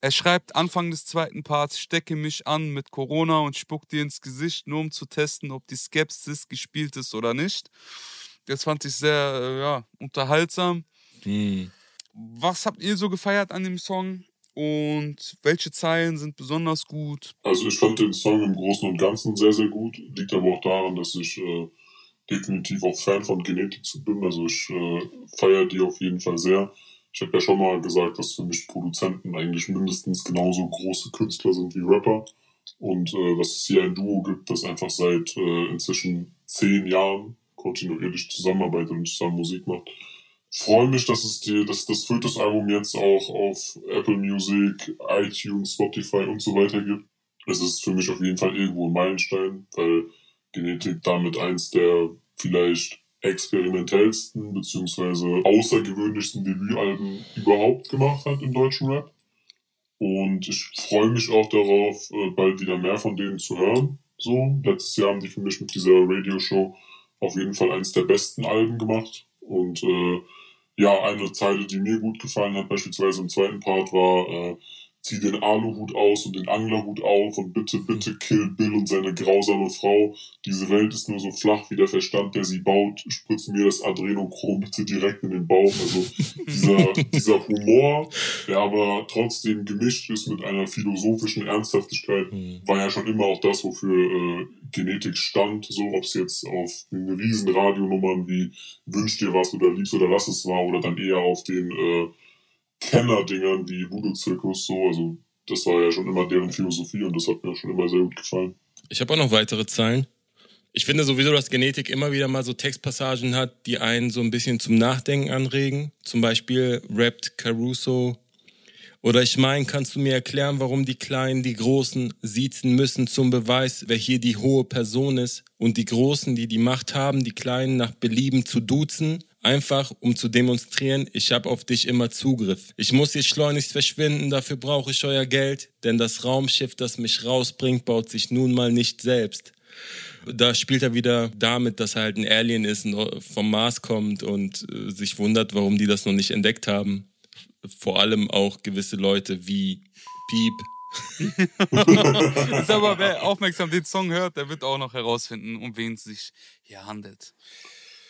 Er schreibt Anfang des zweiten Parts, stecke mich an mit Corona und spuck dir ins Gesicht, nur um zu testen, ob die Skepsis gespielt ist oder nicht. Das fand ich sehr äh, ja, unterhaltsam. Mhm. Was habt ihr so gefeiert an dem Song? Und welche Zeilen sind besonders gut? Also ich fand den Song im Großen und Ganzen sehr, sehr gut. Liegt aber auch daran, dass ich äh, definitiv auch Fan von Genetik bin. Also ich äh, feiere die auf jeden Fall sehr. Ich habe ja schon mal gesagt, dass für mich Produzenten eigentlich mindestens genauso große Künstler sind wie Rapper. Und äh, dass es hier ein Duo gibt, das einfach seit äh, inzwischen zehn Jahren kontinuierlich zusammenarbeitet und zusammen Musik macht. Freue mich, dass es die, dass das Fötus-Album jetzt auch auf Apple Music, iTunes, Spotify und so weiter gibt. Es ist für mich auf jeden Fall irgendwo ein Meilenstein, weil Genetik damit eins der vielleicht experimentellsten bzw. außergewöhnlichsten Debütalben überhaupt gemacht hat im deutschen Rap. Und ich freue mich auch darauf, äh, bald wieder mehr von denen zu hören. So, letztes Jahr haben die für mich mit dieser Radioshow auf jeden Fall eins der besten Alben gemacht. Und äh, ja, eine Zeile, die mir gut gefallen hat, beispielsweise im zweiten Part, war, äh, zieh den Aluhut aus und den Anglerhut auf und bitte, bitte kill Bill und seine grausame Frau. Diese Welt ist nur so flach wie der Verstand, der sie baut. Spritz mir das Adrenochrom bitte direkt in den Bauch. Also dieser, dieser Humor, der aber trotzdem gemischt ist mit einer philosophischen Ernsthaftigkeit, mhm. war ja schon immer auch das, wofür äh, Genetik stand. So, ob es jetzt auf den riesen Radionummern wie Wünsch dir was oder Liebst oder lass es war oder dann eher auf den äh, Kennerdingern wie Voodoo-Zirkus so. Also das war ja schon immer deren Philosophie und das hat mir schon immer sehr gut gefallen. Ich habe auch noch weitere Zahlen. Ich finde sowieso, dass Genetik immer wieder mal so Textpassagen hat, die einen so ein bisschen zum Nachdenken anregen. Zum Beispiel rappt Caruso. Oder ich meine, kannst du mir erklären, warum die Kleinen die Großen siezen müssen zum Beweis, wer hier die hohe Person ist und die Großen, die die Macht haben, die Kleinen nach Belieben zu duzen? Einfach um zu demonstrieren, ich habe auf dich immer Zugriff. Ich muss jetzt schleunigst verschwinden, dafür brauche ich euer Geld, denn das Raumschiff, das mich rausbringt, baut sich nun mal nicht selbst. Da spielt er wieder damit, dass er halt ein Alien ist und vom Mars kommt und äh, sich wundert, warum die das noch nicht entdeckt haben. Vor allem auch gewisse Leute wie Piep, ist aber wer aufmerksam den Song hört, der wird auch noch herausfinden, um wen es sich hier handelt.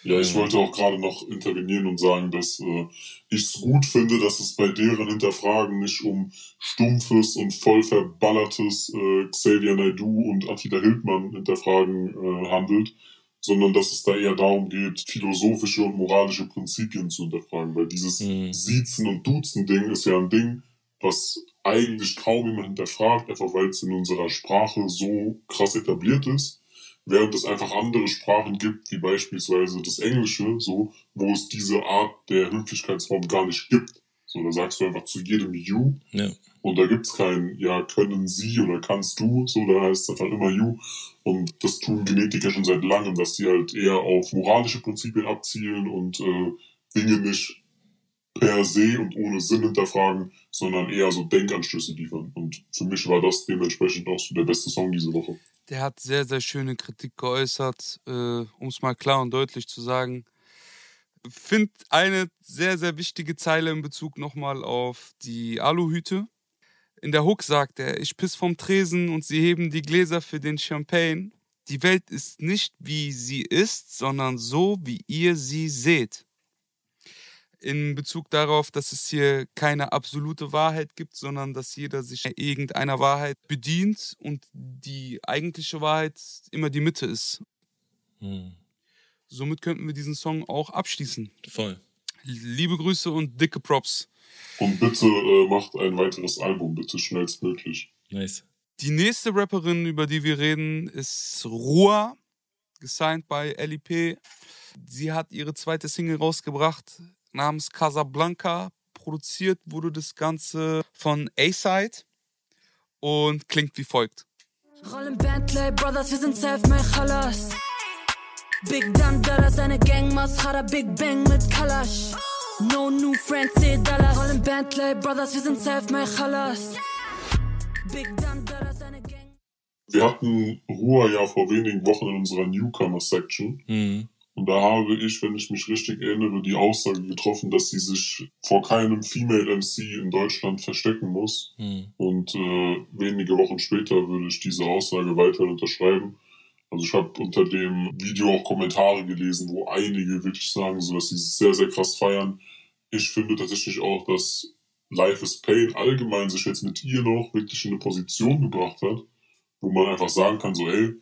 Ja, ich wollte auch gerade noch intervenieren und sagen, dass äh, ich es gut finde, dass es bei deren Hinterfragen nicht um stumpfes und voll verballertes äh, Xavier Naidoo und Attila Hildmann Hinterfragen äh, handelt, sondern dass es da eher darum geht, philosophische und moralische Prinzipien zu hinterfragen, weil dieses mhm. Siezen und Duzen-Ding ist ja ein Ding, was eigentlich kaum jemand hinterfragt, einfach weil es in unserer Sprache so krass etabliert ist während es einfach andere Sprachen gibt, wie beispielsweise das Englische, so, wo es diese Art der Höflichkeitsform gar nicht gibt. So, da sagst du einfach zu jedem You. Ja. Und da gibt's kein, ja, können sie oder kannst du, so, da heißt es einfach immer You. Und das tun Genetiker schon seit langem, dass die halt eher auf moralische Prinzipien abzielen und äh, Dinge nicht per se und ohne Sinn hinterfragen, sondern eher so Denkanstöße liefern. Und für mich war das dementsprechend auch so der beste Song diese Woche der hat sehr, sehr schöne Kritik geäußert, äh, um es mal klar und deutlich zu sagen. Find eine sehr, sehr wichtige Zeile in Bezug nochmal auf die Aluhüte. In der Hook sagt er, ich piss vom Tresen und sie heben die Gläser für den Champagne. Die Welt ist nicht wie sie ist, sondern so, wie ihr sie seht in Bezug darauf, dass es hier keine absolute Wahrheit gibt, sondern dass jeder sich irgendeiner Wahrheit bedient und die eigentliche Wahrheit immer die Mitte ist. Hm. Somit könnten wir diesen Song auch abschließen. Voll. Liebe Grüße und dicke Props. Und bitte äh, macht ein weiteres Album, bitte schnellstmöglich. Nice. Die nächste Rapperin, über die wir reden, ist Rua, gesigned bei LIP. Sie hat ihre zweite Single rausgebracht, namens Casablanca, produziert wurde das Ganze von A-Side und klingt wie folgt. Rollen Bentley Brothers, wir sind self-made Khalas. Big Dandara, seine Gang Mascara, Big Bang mit Kalash. No new friends, 10 Dollars. Rollen Bentley Brothers, wir sind self-made Khalas. Big Dandara, seine Gang. Wir hatten Ruhe ja vor wenigen Wochen in unserer Newcomer-Section. Mhm. Und da habe ich, wenn ich mich richtig erinnere, die Aussage getroffen, dass sie sich vor keinem Female MC in Deutschland verstecken muss. Mhm. Und äh, wenige Wochen später würde ich diese Aussage weiterhin unterschreiben. Also ich habe unter dem Video auch Kommentare gelesen, wo einige wirklich sagen, so dass sie es sehr, sehr krass feiern. Ich finde tatsächlich auch, dass Life is Pain allgemein sich jetzt mit ihr noch wirklich in eine Position gebracht hat, wo man einfach sagen kann, so ey,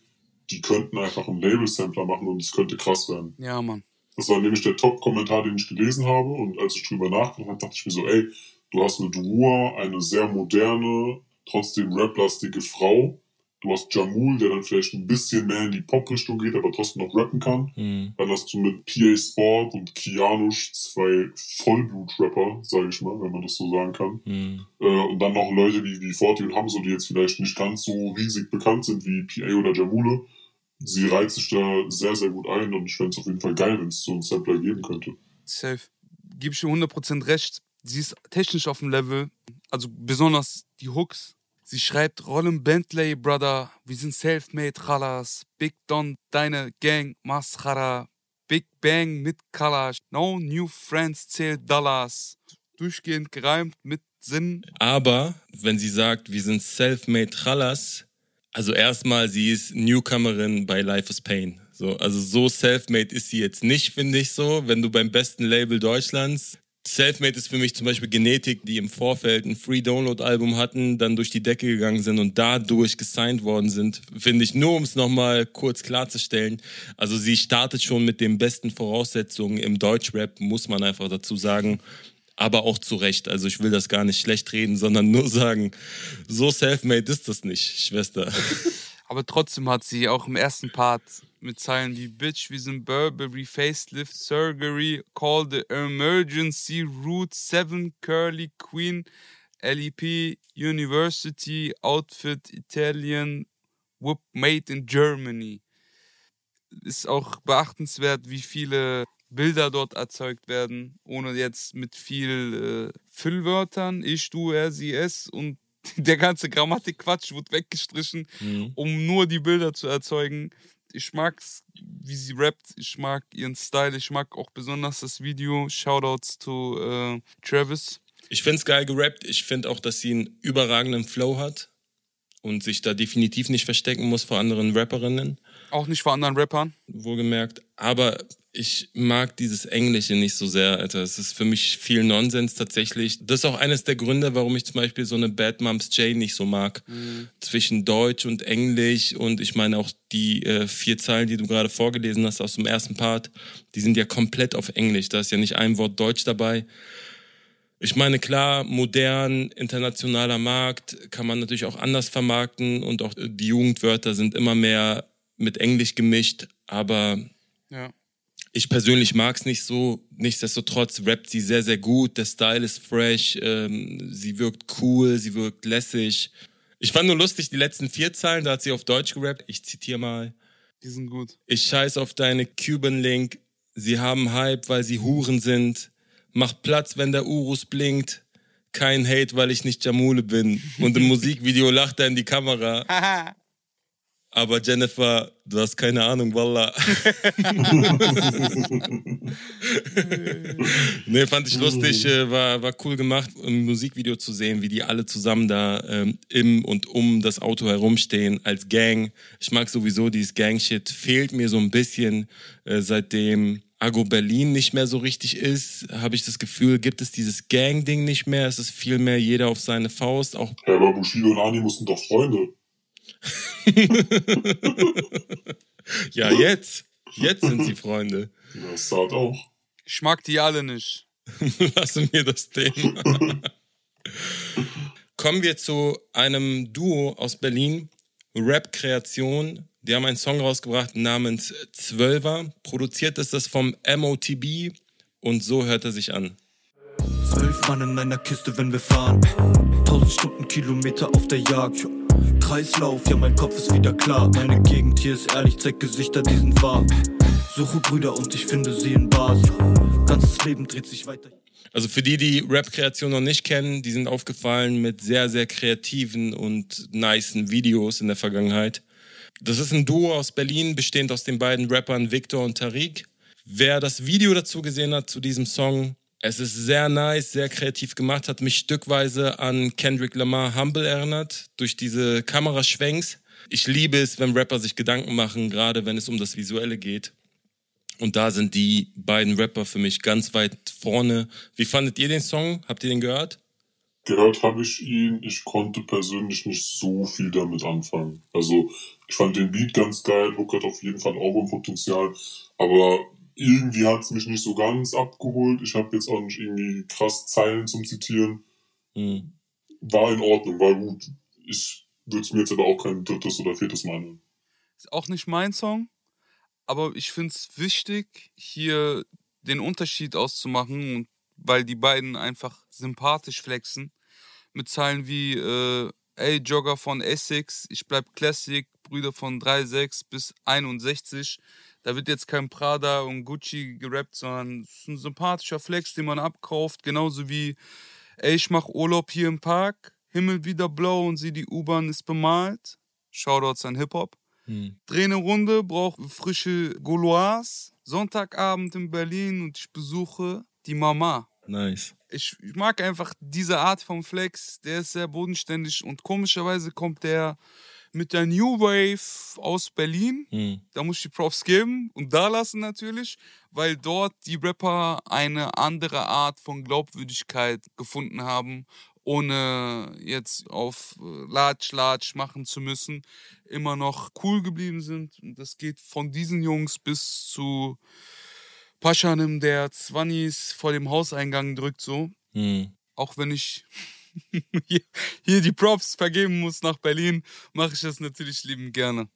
die könnten einfach einen Label-Sampler machen und es könnte krass werden. Ja, Mann. Das war nämlich der Top-Kommentar, den ich gelesen habe. Und als ich drüber nachgedacht habe, dachte ich mir so, ey, du hast mit Ruhr eine sehr moderne, trotzdem rap-lastige Frau, Du hast Jamul, der dann vielleicht ein bisschen mehr in die Pop-Richtung geht, aber trotzdem noch rappen kann. Mhm. Dann hast du mit PA Sport und Kianush zwei Vollblut-Rapper, sage ich mal, wenn man das so sagen kann. Mhm. Äh, und dann noch Leute wie, wie Forti und Hamzo, die jetzt vielleicht nicht ganz so riesig bekannt sind wie PA oder Jamule. Sie reiht sich da sehr, sehr gut ein und ich fände es auf jeden Fall geil, wenn es so einen Sampler geben könnte. Safe. Gib ich dir 100% recht. Sie ist technisch auf dem Level. Also besonders die Hooks Sie schreibt Rollen Bentley, Brother, wir sind self-made, Khalas. Big Don, deine Gang, Mascara. Big Bang mit Kalash. No new friends, zählt Dollars. Durchgehend gereimt mit Sinn. Aber, wenn sie sagt, wir sind self-made, Khalas, also erstmal, sie ist Newcomerin bei Life is Pain. So, also so self-made ist sie jetzt nicht, finde ich so. Wenn du beim besten Label Deutschlands Selfmade ist für mich zum Beispiel Genetik, die im Vorfeld ein Free-Download-Album hatten, dann durch die Decke gegangen sind und dadurch gesigned worden sind. Finde ich, nur um es nochmal kurz klarzustellen. Also sie startet schon mit den besten Voraussetzungen im Deutschrap, muss man einfach dazu sagen. Aber auch zu Recht. Also ich will das gar nicht schlecht reden, sondern nur sagen, so selfmade ist das nicht, Schwester. Aber trotzdem hat sie auch im ersten Part mit Zeilen wie Bitch, wir sind Burberry, Facelift, Surgery, Call the Emergency, Route 7, Curly Queen, LEP, University, Outfit, Italian, Whoop, Made in Germany. Ist auch beachtenswert, wie viele Bilder dort erzeugt werden, ohne jetzt mit viel äh, Füllwörtern, ich, du, er, sie, es und der ganze Grammatikquatsch wird weggestrichen, mhm. um nur die Bilder zu erzeugen ich mag, wie sie rappt, ich mag ihren Style, ich mag auch besonders das Video. Shoutouts to äh, Travis. Ich finde es geil gerappt. Ich finde auch, dass sie einen überragenden Flow hat und sich da definitiv nicht verstecken muss vor anderen Rapperinnen. Auch nicht vor anderen Rappern? Wohlgemerkt. Aber ich mag dieses Englische nicht so sehr, Alter. Es ist für mich viel Nonsens tatsächlich. Das ist auch eines der Gründe, warum ich zum Beispiel so eine Bad Moms J nicht so mag. Mhm. Zwischen Deutsch und Englisch und ich meine auch die äh, vier Zeilen, die du gerade vorgelesen hast aus dem ersten Part, die sind ja komplett auf Englisch. Da ist ja nicht ein Wort Deutsch dabei. Ich meine, klar, modern, internationaler Markt kann man natürlich auch anders vermarkten und auch die Jugendwörter sind immer mehr mit Englisch gemischt, aber ja ich persönlich mag es nicht so. Nichtsdestotrotz rappt sie sehr, sehr gut. Der Style ist fresh. Ähm, sie wirkt cool, sie wirkt lässig. Ich fand nur lustig, die letzten vier Zeilen, da hat sie auf Deutsch gerappt. Ich zitiere mal. Die sind gut. Ich scheiß auf deine Cuban Link. Sie haben Hype, weil sie Huren sind. Mach Platz, wenn der Urus blinkt. Kein Hate, weil ich nicht Jamule bin. Und im Musikvideo lacht er in die Kamera. Aber Jennifer, du hast keine Ahnung, Wallah. nee, fand ich lustig, äh, war, war cool gemacht, im Musikvideo zu sehen, wie die alle zusammen da ähm, im und um das Auto herumstehen als Gang. Ich mag sowieso dieses Gang-Shit, fehlt mir so ein bisschen, äh, seitdem Agro Berlin nicht mehr so richtig ist, habe ich das Gefühl, gibt es dieses Gang-Ding nicht mehr. Es ist vielmehr jeder auf seine Faust. Auch ja, aber Bushido und Ani mussten doch Freunde. ja, jetzt. Jetzt sind sie Freunde. Das sagt auch. Ich mag die alle nicht. Lassen wir das Thema. Kommen wir zu einem Duo aus Berlin, Rap-Kreation. Die haben einen Song rausgebracht namens Zwölfer. Produziert ist das vom MOTB und so hört er sich an. Zwölf Mann in einer Kiste, wenn wir fahren. Tausend Stundenkilometer auf der Jagd. Kreislauf, ja, mein Kopf ist wieder klar. Meine Gegend hier ist ehrlich, zeig Gesichter, die sind wahr. Suche Brüder und ich finde sie in Bars. Ganzes Leben dreht sich weiter. Also für die, die Rap-Kreation noch nicht kennen, die sind aufgefallen mit sehr, sehr kreativen und nicen Videos in der Vergangenheit. Das ist ein Duo aus Berlin, bestehend aus den beiden Rappern Victor und Tariq. Wer das Video dazu gesehen hat, zu diesem Song, es ist sehr nice, sehr kreativ gemacht, hat mich stückweise an Kendrick Lamar Humble erinnert, durch diese Kameraschwenks. Ich liebe es, wenn Rapper sich Gedanken machen, gerade wenn es um das Visuelle geht. Und da sind die beiden Rapper für mich ganz weit vorne. Wie fandet ihr den Song? Habt ihr den gehört? Gehört habe ich ihn. Ich konnte persönlich nicht so viel damit anfangen. Also ich fand den Beat ganz geil. Hook hat auf jeden Fall Albumpotenzial. Aber irgendwie hat es mich nicht so ganz abgeholt. Ich habe jetzt auch nicht irgendwie krass Zeilen zum Zitieren. Mhm. War in Ordnung, war gut. Ich würde es mir jetzt aber auch kein drittes oder viertes Mal nennen. Ist auch nicht mein Song, aber ich finde es wichtig, hier den Unterschied auszumachen, und weil die beiden einfach sympathisch flexen. Mit Zeilen wie, äh, ey, Jogger von Essex, ich bleib Classic, Brüder von 3,6 bis 61 da wird jetzt kein Prada und Gucci gerappt, sondern es ist ein sympathischer Flex, den man abkauft. Genauso wie, ey, ich mach Urlaub hier im Park, Himmel wieder blau und sieh, die U-Bahn ist bemalt. Shoutouts an Hip-Hop. Hm. Dreh eine Runde, brauch frische Gauloise. Sonntagabend in Berlin und ich besuche die Mama. Nice. Ich, ich mag einfach diese Art von Flex. Der ist sehr bodenständig und komischerweise kommt der mit der New Wave aus Berlin. Mhm. Da muss ich die Props geben und da lassen natürlich, weil dort die Rapper eine andere Art von Glaubwürdigkeit gefunden haben, ohne jetzt auf äh, Latsch, Latsch machen zu müssen, immer noch cool geblieben sind. Und das geht von diesen Jungs bis zu Paschanim, der Zwannis vor dem Hauseingang drückt, so. Mhm. Auch wenn ich hier die Props vergeben muss nach Berlin, mache ich das natürlich liebend gerne.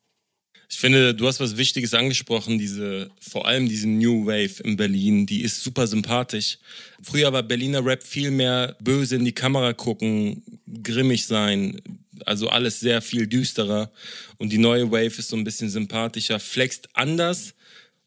Ich finde, du hast was Wichtiges angesprochen, diese, vor allem diese New Wave in Berlin, die ist super sympathisch. Früher war Berliner Rap viel mehr böse in die Kamera gucken, grimmig sein, also alles sehr viel düsterer. Und die neue Wave ist so ein bisschen sympathischer, flext anders,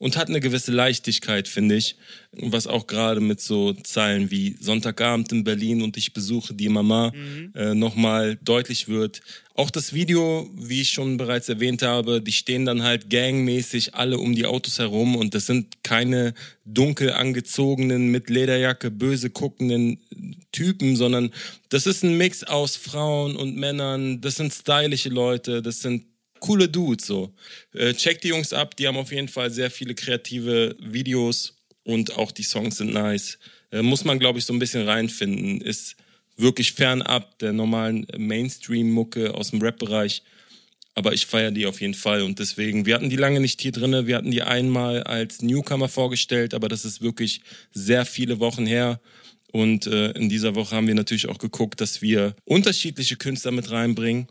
und hat eine gewisse Leichtigkeit, finde ich. Was auch gerade mit so Zeilen wie Sonntagabend in Berlin und ich besuche die Mama mhm. äh, nochmal deutlich wird. Auch das Video, wie ich schon bereits erwähnt habe, die stehen dann halt gangmäßig alle um die Autos herum und das sind keine dunkel angezogenen, mit Lederjacke böse guckenden Typen, sondern das ist ein Mix aus Frauen und Männern, das sind stylische Leute, das sind coole Dudes so. Äh, checkt die Jungs ab, die haben auf jeden Fall sehr viele kreative Videos und auch die Songs sind nice. Äh, muss man, glaube ich, so ein bisschen reinfinden. Ist wirklich fernab der normalen Mainstream-Mucke aus dem Rap-Bereich. Aber ich feiere die auf jeden Fall und deswegen, wir hatten die lange nicht hier drin, wir hatten die einmal als Newcomer vorgestellt, aber das ist wirklich sehr viele Wochen her. Und äh, in dieser Woche haben wir natürlich auch geguckt, dass wir unterschiedliche Künstler mit reinbringen.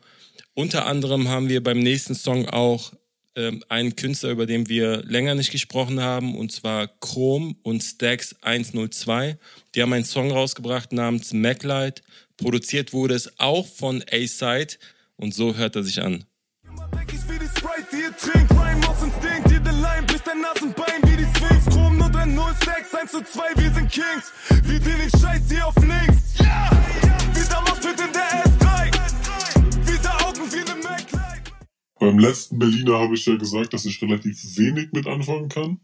Unter anderem haben wir beim nächsten Song auch ähm, einen Künstler, über den wir länger nicht gesprochen haben, und zwar Chrome und Stax 102. Die haben einen Song rausgebracht namens MacLight. Produziert wurde es auch von A-Side und so hört er sich an. wir sind Kings. Wir den Scheiß hier auf links. Yeah. Wie damals mit in der Beim letzten Berliner habe ich ja gesagt, dass ich relativ wenig mit anfangen kann.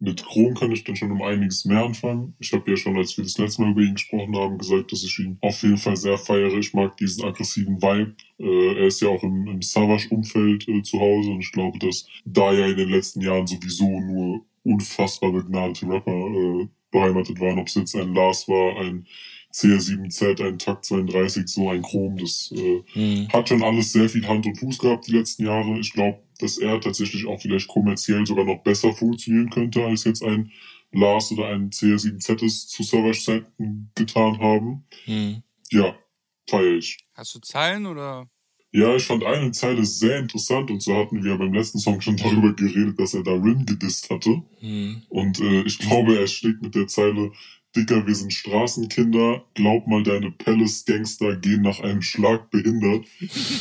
Mit Chrom kann ich dann schon um einiges mehr anfangen. Ich habe ja schon, als wir das letzte Mal über ihn gesprochen haben, gesagt, dass ich ihn auf jeden Fall sehr feiere. Ich mag diesen aggressiven Vibe. Äh, er ist ja auch im, im Savage-Umfeld äh, zu Hause und ich glaube, dass da ja in den letzten Jahren sowieso nur unfassbar begnadete Rapper äh, beheimatet waren. Ob es jetzt ein Lars war, ein CR7Z, ein Takt 32, so ein Chrom. Das äh, mhm. hat schon alles sehr viel Hand und Fuß gehabt die letzten Jahre. Ich glaube, dass er tatsächlich auch vielleicht kommerziell sogar noch besser funktionieren könnte, als jetzt ein Lars oder ein CR7Z es zu Server-Zeiten getan haben. Mhm. Ja, feiere ich. Hast du Zeilen oder? Ja, ich fand eine Zeile sehr interessant und zwar hatten wir beim letzten Song schon darüber geredet, dass er da Rin gedisst hatte. Mhm. Und äh, ich glaube, er schlägt mit der Zeile Dicker, wir sind Straßenkinder, glaub mal, deine Palace-Gangster gehen nach einem Schlag behindert.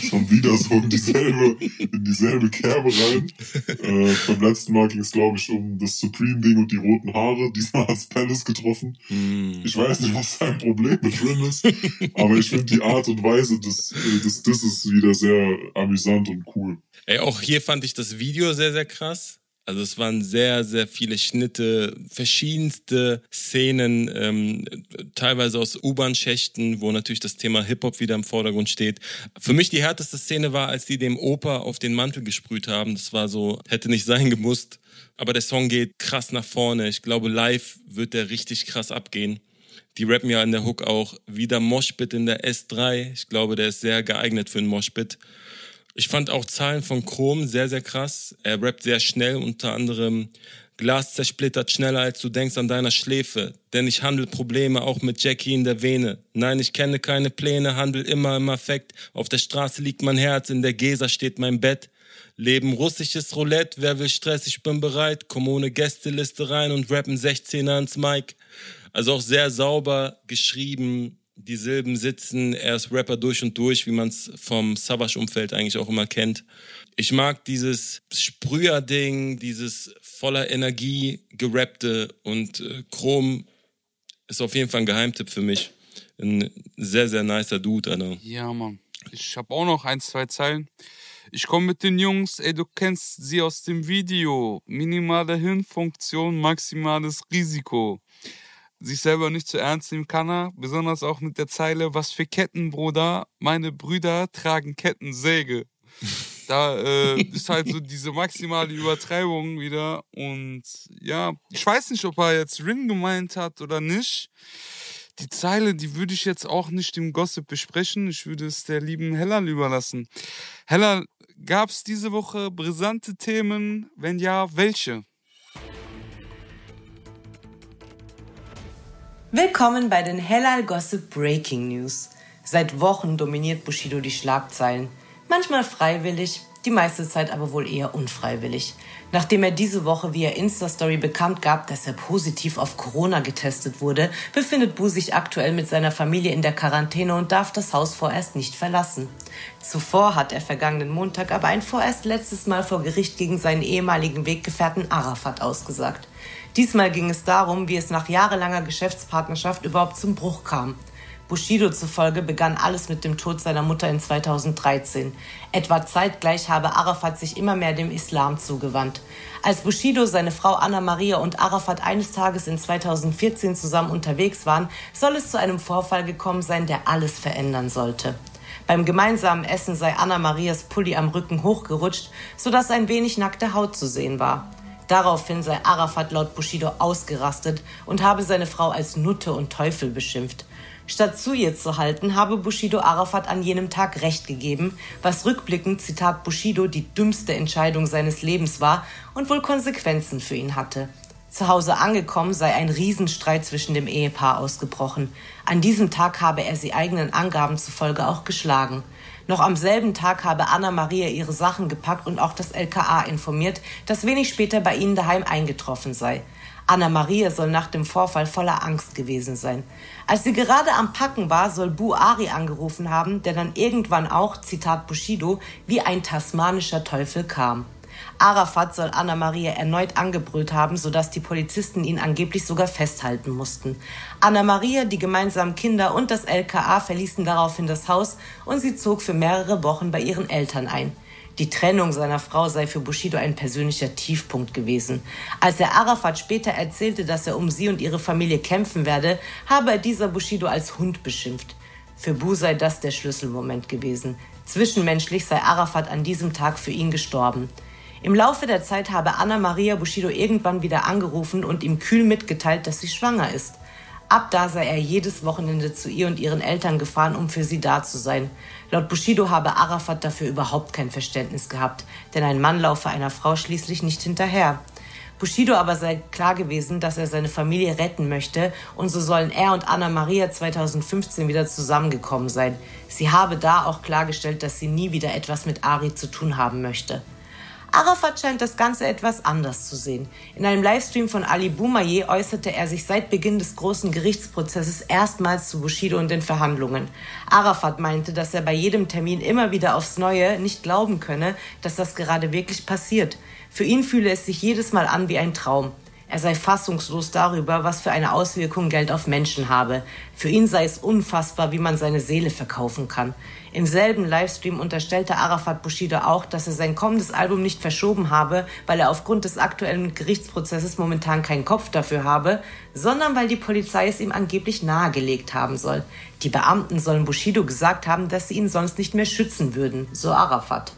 Schon wieder so in dieselbe, in dieselbe Kerbe rein. Äh, beim letzten Mal ging es, glaube ich, um das Supreme-Ding und die roten Haare. Diesmal hat's Palace getroffen. Mm. Ich weiß nicht, was sein Problem mit Rin ist, aber ich finde die Art und Weise des, des Disses wieder sehr amüsant und cool. Ey, auch hier fand ich das Video sehr, sehr krass. Also es waren sehr, sehr viele Schnitte, verschiedenste Szenen, ähm, teilweise aus U-Bahn-Schächten, wo natürlich das Thema Hip-Hop wieder im Vordergrund steht. Für mich die härteste Szene war, als die dem Opa auf den Mantel gesprüht haben. Das war so, hätte nicht sein gemusst. Aber der Song geht krass nach vorne. Ich glaube, live wird der richtig krass abgehen. Die rappen ja in der Hook auch wieder Moshpit in der S3. Ich glaube, der ist sehr geeignet für einen Moshpit. Ich fand auch Zahlen von Chrom sehr, sehr krass. Er rappt sehr schnell, unter anderem Glas zersplittert schneller als du denkst an deiner Schläfe. Denn ich handel Probleme auch mit Jackie in der Vene. Nein, ich kenne keine Pläne, handel immer im Affekt. Auf der Straße liegt mein Herz, in der Gesa steht mein Bett. Leben russisches Roulette, wer will Stress, ich bin bereit. Kommune Gästeliste rein und rappen 16er ans Mike. Also auch sehr sauber geschrieben, die Silben sitzen, er ist Rapper durch und durch, wie man es vom Savage-Umfeld eigentlich auch immer kennt. Ich mag dieses Sprüher-Ding, dieses voller Energie gerappte und äh, Chrom ist auf jeden Fall ein Geheimtipp für mich. Ein sehr, sehr nicer Dude, Alter. Ja, Mann. Ich habe auch noch ein, zwei Zeilen. Ich komme mit den Jungs, ey, du kennst sie aus dem Video. Minimale Hirnfunktion, maximales Risiko sich selber nicht zu ernst nehmen kann er, besonders auch mit der Zeile, was für Ketten, Bruder, meine Brüder tragen Kettensäge. Da äh, ist halt so diese maximale Übertreibung wieder. Und ja, ich weiß nicht, ob er jetzt Rin gemeint hat oder nicht. Die Zeile, die würde ich jetzt auch nicht im Gossip besprechen. Ich würde es der lieben Hellal überlassen. Hellal, gab es diese Woche brisante Themen? Wenn ja, welche? Willkommen bei den Hellal Gossip Breaking News. Seit Wochen dominiert Bushido die Schlagzeilen. Manchmal freiwillig, die meiste Zeit aber wohl eher unfreiwillig. Nachdem er diese Woche via Insta-Story bekannt gab, dass er positiv auf Corona getestet wurde, befindet Bu sich aktuell mit seiner Familie in der Quarantäne und darf das Haus vorerst nicht verlassen. Zuvor hat er vergangenen Montag aber ein vorerst letztes Mal vor Gericht gegen seinen ehemaligen Weggefährten Arafat ausgesagt. Diesmal ging es darum, wie es nach jahrelanger Geschäftspartnerschaft überhaupt zum Bruch kam. Bushido zufolge begann alles mit dem Tod seiner Mutter in 2013. Etwa zeitgleich habe Arafat sich immer mehr dem Islam zugewandt. Als Bushido, seine Frau Anna Maria und Arafat eines Tages in 2014 zusammen unterwegs waren, soll es zu einem Vorfall gekommen sein, der alles verändern sollte. Beim gemeinsamen Essen sei Anna Marias Pulli am Rücken hochgerutscht, sodass ein wenig nackte Haut zu sehen war. Daraufhin sei Arafat laut Bushido ausgerastet und habe seine Frau als Nutte und Teufel beschimpft. Statt zu ihr zu halten, habe Bushido Arafat an jenem Tag Recht gegeben, was rückblickend, Zitat Bushido, die dümmste Entscheidung seines Lebens war und wohl Konsequenzen für ihn hatte. Zu Hause angekommen sei ein Riesenstreit zwischen dem Ehepaar ausgebrochen. An diesem Tag habe er sie eigenen Angaben zufolge auch geschlagen. Noch am selben Tag habe Anna Maria ihre Sachen gepackt und auch das LKA informiert, das wenig später bei ihnen daheim eingetroffen sei. Anna Maria soll nach dem Vorfall voller Angst gewesen sein. Als sie gerade am Packen war, soll Bu Ari angerufen haben, der dann irgendwann auch, Zitat Bushido, wie ein tasmanischer Teufel kam. Arafat soll Anna Maria erneut angebrüllt haben, sodass die Polizisten ihn angeblich sogar festhalten mussten. Anna Maria, die gemeinsamen Kinder und das LKA verließen daraufhin das Haus und sie zog für mehrere Wochen bei ihren Eltern ein. Die Trennung seiner Frau sei für Bushido ein persönlicher Tiefpunkt gewesen. Als er Arafat später erzählte, dass er um sie und ihre Familie kämpfen werde, habe er dieser Bushido als Hund beschimpft. Für Bu sei das der Schlüsselmoment gewesen. Zwischenmenschlich sei Arafat an diesem Tag für ihn gestorben. Im Laufe der Zeit habe Anna Maria Bushido irgendwann wieder angerufen und ihm kühl mitgeteilt, dass sie schwanger ist. Ab da sei er jedes Wochenende zu ihr und ihren Eltern gefahren, um für sie da zu sein. Laut Bushido habe Arafat dafür überhaupt kein Verständnis gehabt, denn ein Mann laufe einer Frau schließlich nicht hinterher. Bushido aber sei klar gewesen, dass er seine Familie retten möchte und so sollen er und Anna Maria 2015 wieder zusammengekommen sein. Sie habe da auch klargestellt, dass sie nie wieder etwas mit Ari zu tun haben möchte. Arafat scheint das Ganze etwas anders zu sehen. In einem Livestream von Ali Boumaier äußerte er sich seit Beginn des großen Gerichtsprozesses erstmals zu Bushido und den Verhandlungen. Arafat meinte, dass er bei jedem Termin immer wieder aufs Neue nicht glauben könne, dass das gerade wirklich passiert. Für ihn fühle es sich jedes Mal an wie ein Traum. Er sei fassungslos darüber, was für eine Auswirkung Geld auf Menschen habe. Für ihn sei es unfassbar, wie man seine Seele verkaufen kann. Im selben Livestream unterstellte Arafat Bushido auch, dass er sein kommendes Album nicht verschoben habe, weil er aufgrund des aktuellen Gerichtsprozesses momentan keinen Kopf dafür habe, sondern weil die Polizei es ihm angeblich nahegelegt haben soll. Die Beamten sollen Bushido gesagt haben, dass sie ihn sonst nicht mehr schützen würden, so Arafat.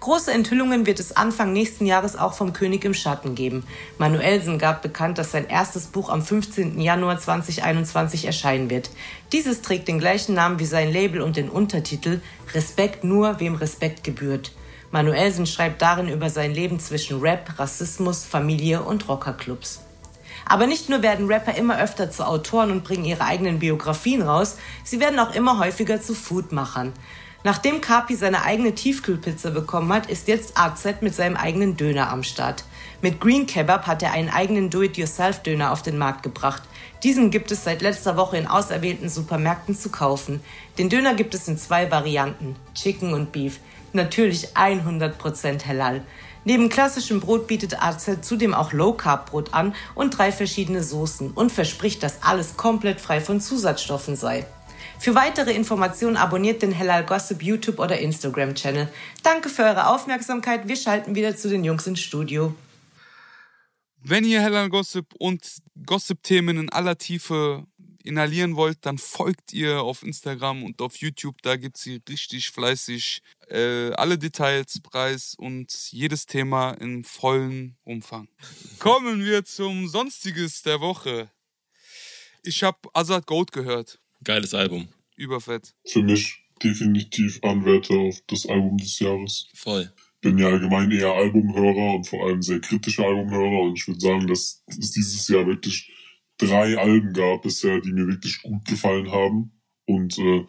Große Enthüllungen wird es Anfang nächsten Jahres auch vom König im Schatten geben. Manuelsen gab bekannt, dass sein erstes Buch am 15. Januar 2021 erscheinen wird. Dieses trägt den gleichen Namen wie sein Label und den Untertitel Respekt nur, wem Respekt gebührt. Manuelsen schreibt darin über sein Leben zwischen Rap, Rassismus, Familie und Rockerclubs. Aber nicht nur werden Rapper immer öfter zu Autoren und bringen ihre eigenen Biografien raus, sie werden auch immer häufiger zu Foodmachern. Nachdem Kapi seine eigene Tiefkühlpizza bekommen hat, ist jetzt AZ mit seinem eigenen Döner am Start. Mit Green Kebab hat er einen eigenen Do-it-yourself-Döner auf den Markt gebracht. Diesen gibt es seit letzter Woche in auserwählten Supermärkten zu kaufen. Den Döner gibt es in zwei Varianten, Chicken und Beef. Natürlich 100% halal. Neben klassischem Brot bietet AZ zudem auch Low-Carb-Brot an und drei verschiedene Soßen und verspricht, dass alles komplett frei von Zusatzstoffen sei. Für weitere Informationen abonniert den Hellal Gossip YouTube oder Instagram Channel. Danke für eure Aufmerksamkeit. Wir schalten wieder zu den Jungs ins Studio. Wenn ihr Hellal Gossip und Gossip-Themen in aller Tiefe inhalieren wollt, dann folgt ihr auf Instagram und auf YouTube. Da gibt sie richtig fleißig äh, alle Details preis und jedes Thema im vollen Umfang. Kommen wir zum Sonstiges der Woche. Ich habe Azad Gold gehört. Geiles Album. Überfett. Für mich definitiv Anwärter auf das Album des Jahres. Voll. Bin ja allgemein eher Albumhörer und vor allem sehr kritischer Albumhörer und ich würde sagen, dass es dieses Jahr wirklich drei Alben gab bisher, die mir wirklich gut gefallen haben. Und äh,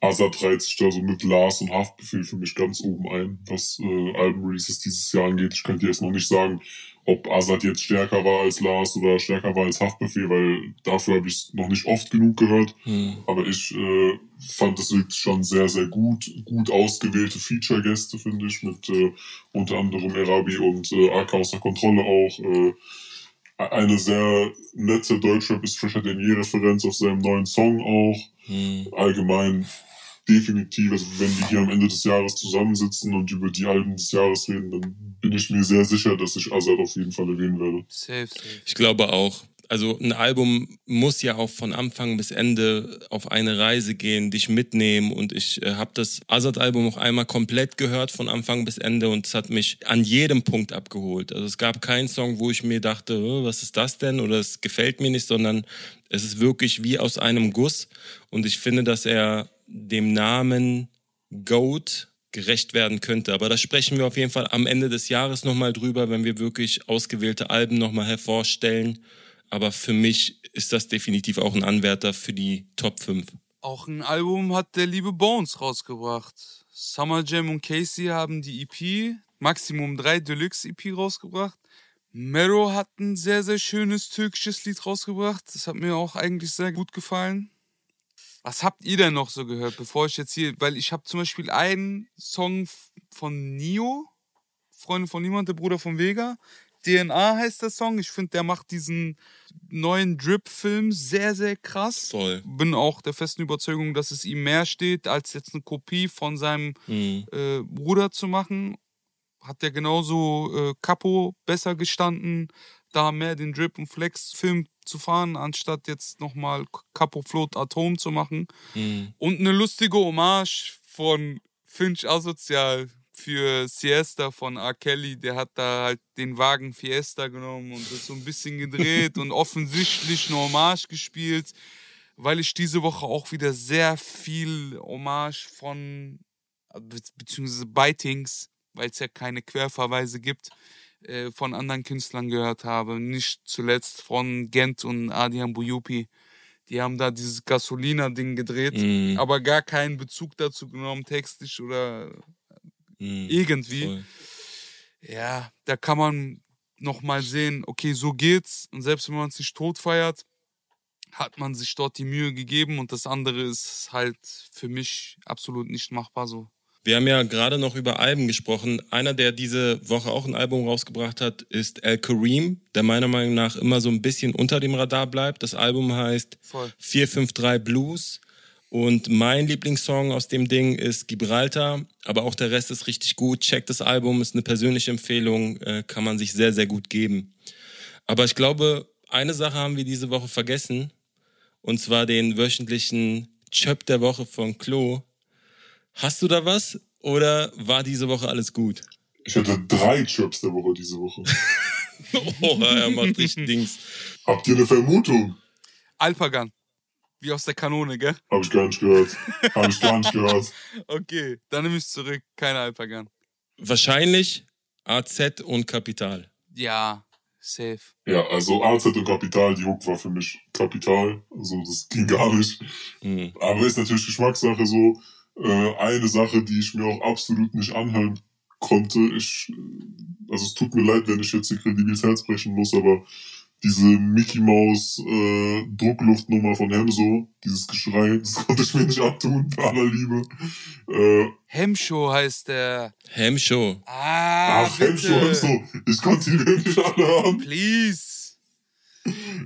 Azad reiht sich da so mit Lars und Haftbefehl für mich ganz oben ein, was äh, Album-Releases dieses Jahr angeht. Ich könnte jetzt noch nicht sagen, ob Azad jetzt stärker war als Lars oder stärker war als Haftbefehl, weil dafür habe ich es noch nicht oft genug gehört. Hm. Aber ich äh, fand es wirklich schon sehr, sehr gut. Gut ausgewählte Feature-Gäste, finde ich, mit äh, unter anderem Erabi und äh, AK außer Kontrolle auch. Äh, eine sehr nette Deutschrap ist Fischer Denier-Referenz auf seinem neuen Song auch. Hm. Allgemein definitiv, also wenn wir hier am Ende des Jahres zusammensitzen und über die Alben des Jahres reden, dann bin ich mir sehr sicher, dass ich Azad auf jeden Fall erwähnen werde. Safe, safe. Ich glaube auch. Also ein Album muss ja auch von Anfang bis Ende auf eine Reise gehen, dich mitnehmen und ich äh, habe das Azad-Album auch einmal komplett gehört von Anfang bis Ende und es hat mich an jedem Punkt abgeholt. Also es gab keinen Song, wo ich mir dachte, was ist das denn oder es gefällt mir nicht, sondern es ist wirklich wie aus einem Guss und ich finde, dass er dem Namen Goat gerecht werden könnte. Aber da sprechen wir auf jeden Fall am Ende des Jahres nochmal drüber, wenn wir wirklich ausgewählte Alben nochmal hervorstellen. Aber für mich ist das definitiv auch ein Anwärter für die Top 5. Auch ein Album hat der liebe Bones rausgebracht. Summer Jam und Casey haben die EP, Maximum 3 Deluxe EP rausgebracht. Mero hat ein sehr, sehr schönes türkisches Lied rausgebracht. Das hat mir auch eigentlich sehr gut gefallen. Was habt ihr denn noch so gehört, bevor ich jetzt hier, weil ich habe zum Beispiel einen Song von Nio, Freunde von Niemand, der Bruder von Vega. DNA heißt der Song. Ich finde, der macht diesen neuen Drip-Film sehr, sehr krass. Voll. Bin auch der festen Überzeugung, dass es ihm mehr steht, als jetzt eine Kopie von seinem mhm. äh, Bruder zu machen. Hat der genauso äh, Capo besser gestanden, da mehr den Drip- und Flex-Film zu fahren, anstatt jetzt nochmal Capo Float Atom zu machen. Mhm. Und eine lustige Hommage von Finch Asozial für Siesta von R. Kelly. Der hat da halt den Wagen Fiesta genommen und das so ein bisschen gedreht und offensichtlich eine Hommage gespielt, weil ich diese Woche auch wieder sehr viel Hommage von, beziehungsweise Bitings, weil es ja keine Querverweise gibt, äh, von anderen Künstlern gehört habe. Nicht zuletzt von Gent und Adian Buyupi. Die haben da dieses Gasolina-Ding gedreht, mm. aber gar keinen Bezug dazu genommen, textlich oder mm, irgendwie. Voll. Ja, da kann man nochmal sehen, okay, so geht's. Und selbst wenn man sich tot feiert, hat man sich dort die Mühe gegeben und das andere ist halt für mich absolut nicht machbar so. Wir haben ja gerade noch über Alben gesprochen. Einer, der diese Woche auch ein Album rausgebracht hat, ist El Kareem, der meiner Meinung nach immer so ein bisschen unter dem Radar bleibt. Das Album heißt Voll. 453 Blues. Und mein Lieblingssong aus dem Ding ist Gibraltar, aber auch der Rest ist richtig gut. Checkt das Album, ist eine persönliche Empfehlung, äh, kann man sich sehr, sehr gut geben. Aber ich glaube, eine Sache haben wir diese Woche vergessen, und zwar den wöchentlichen Chöp der Woche von Klo. Hast du da was oder war diese Woche alles gut? Ich hatte drei Chirps der Woche diese Woche. oh, er macht richtig Dings. Habt ihr eine Vermutung? Alpagan. Wie aus der Kanone, gell? Hab ich gar nicht gehört. Hab ich gar nicht gehört. Okay, dann nehme ich zurück. Keine Alpagan. Wahrscheinlich AZ und Kapital. Ja, safe. Ja, also AZ und Kapital, die Hook war für mich Kapital. Also das ging gar nicht. Mhm. Aber ist natürlich Geschmackssache so. Äh, eine Sache, die ich mir auch absolut nicht anhören konnte. Ich, äh, also es tut mir leid, wenn ich jetzt hier Kredibiles Herz brechen muss, aber diese Mickey Maus äh, Druckluftnummer von Hemso, dieses Geschrei, das konnte ich mir nicht abtun, bei aller Liebe. Äh, Hemshow heißt der. Hemshow. Ah, ach, Hemso, bitte. Hemso, ich konnte ihn wirklich alle hören. Please.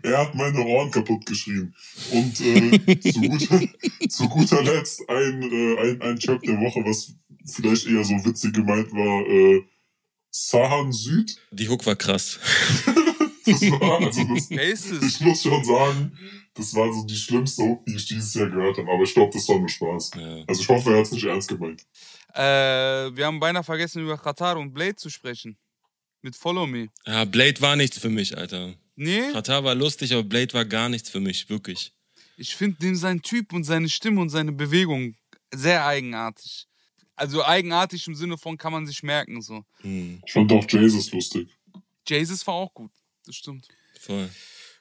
Er hat meine Ohren kaputt geschrien. Und äh, zu, guter, zu guter Letzt ein, äh, ein, ein Chap der Woche, was vielleicht eher so witzig gemeint war, äh, Sahan Süd. Die Hook war krass. Das war, also das, ich muss schon sagen, das war so die schlimmste Hook, die ich dieses Jahr gehört habe. Aber ich glaube, das war nur Spaß. Ja. Also ich hoffe, er hat es nicht ernst gemeint. Äh, wir haben beinahe vergessen, über Qatar und Blade zu sprechen. Mit Follow Me. ja, Blade war nichts für mich, Alter. Nee, Katar war lustig, aber Blade war gar nichts für mich, wirklich. ich finde dem sein Typ und seine Stimme und seine Bewegung sehr eigenartig. Also eigenartig im Sinne von kann man sich merken so. Hm, Ich fand auch Jesus lustig. Jesus war auch gut, das stimmt. voll.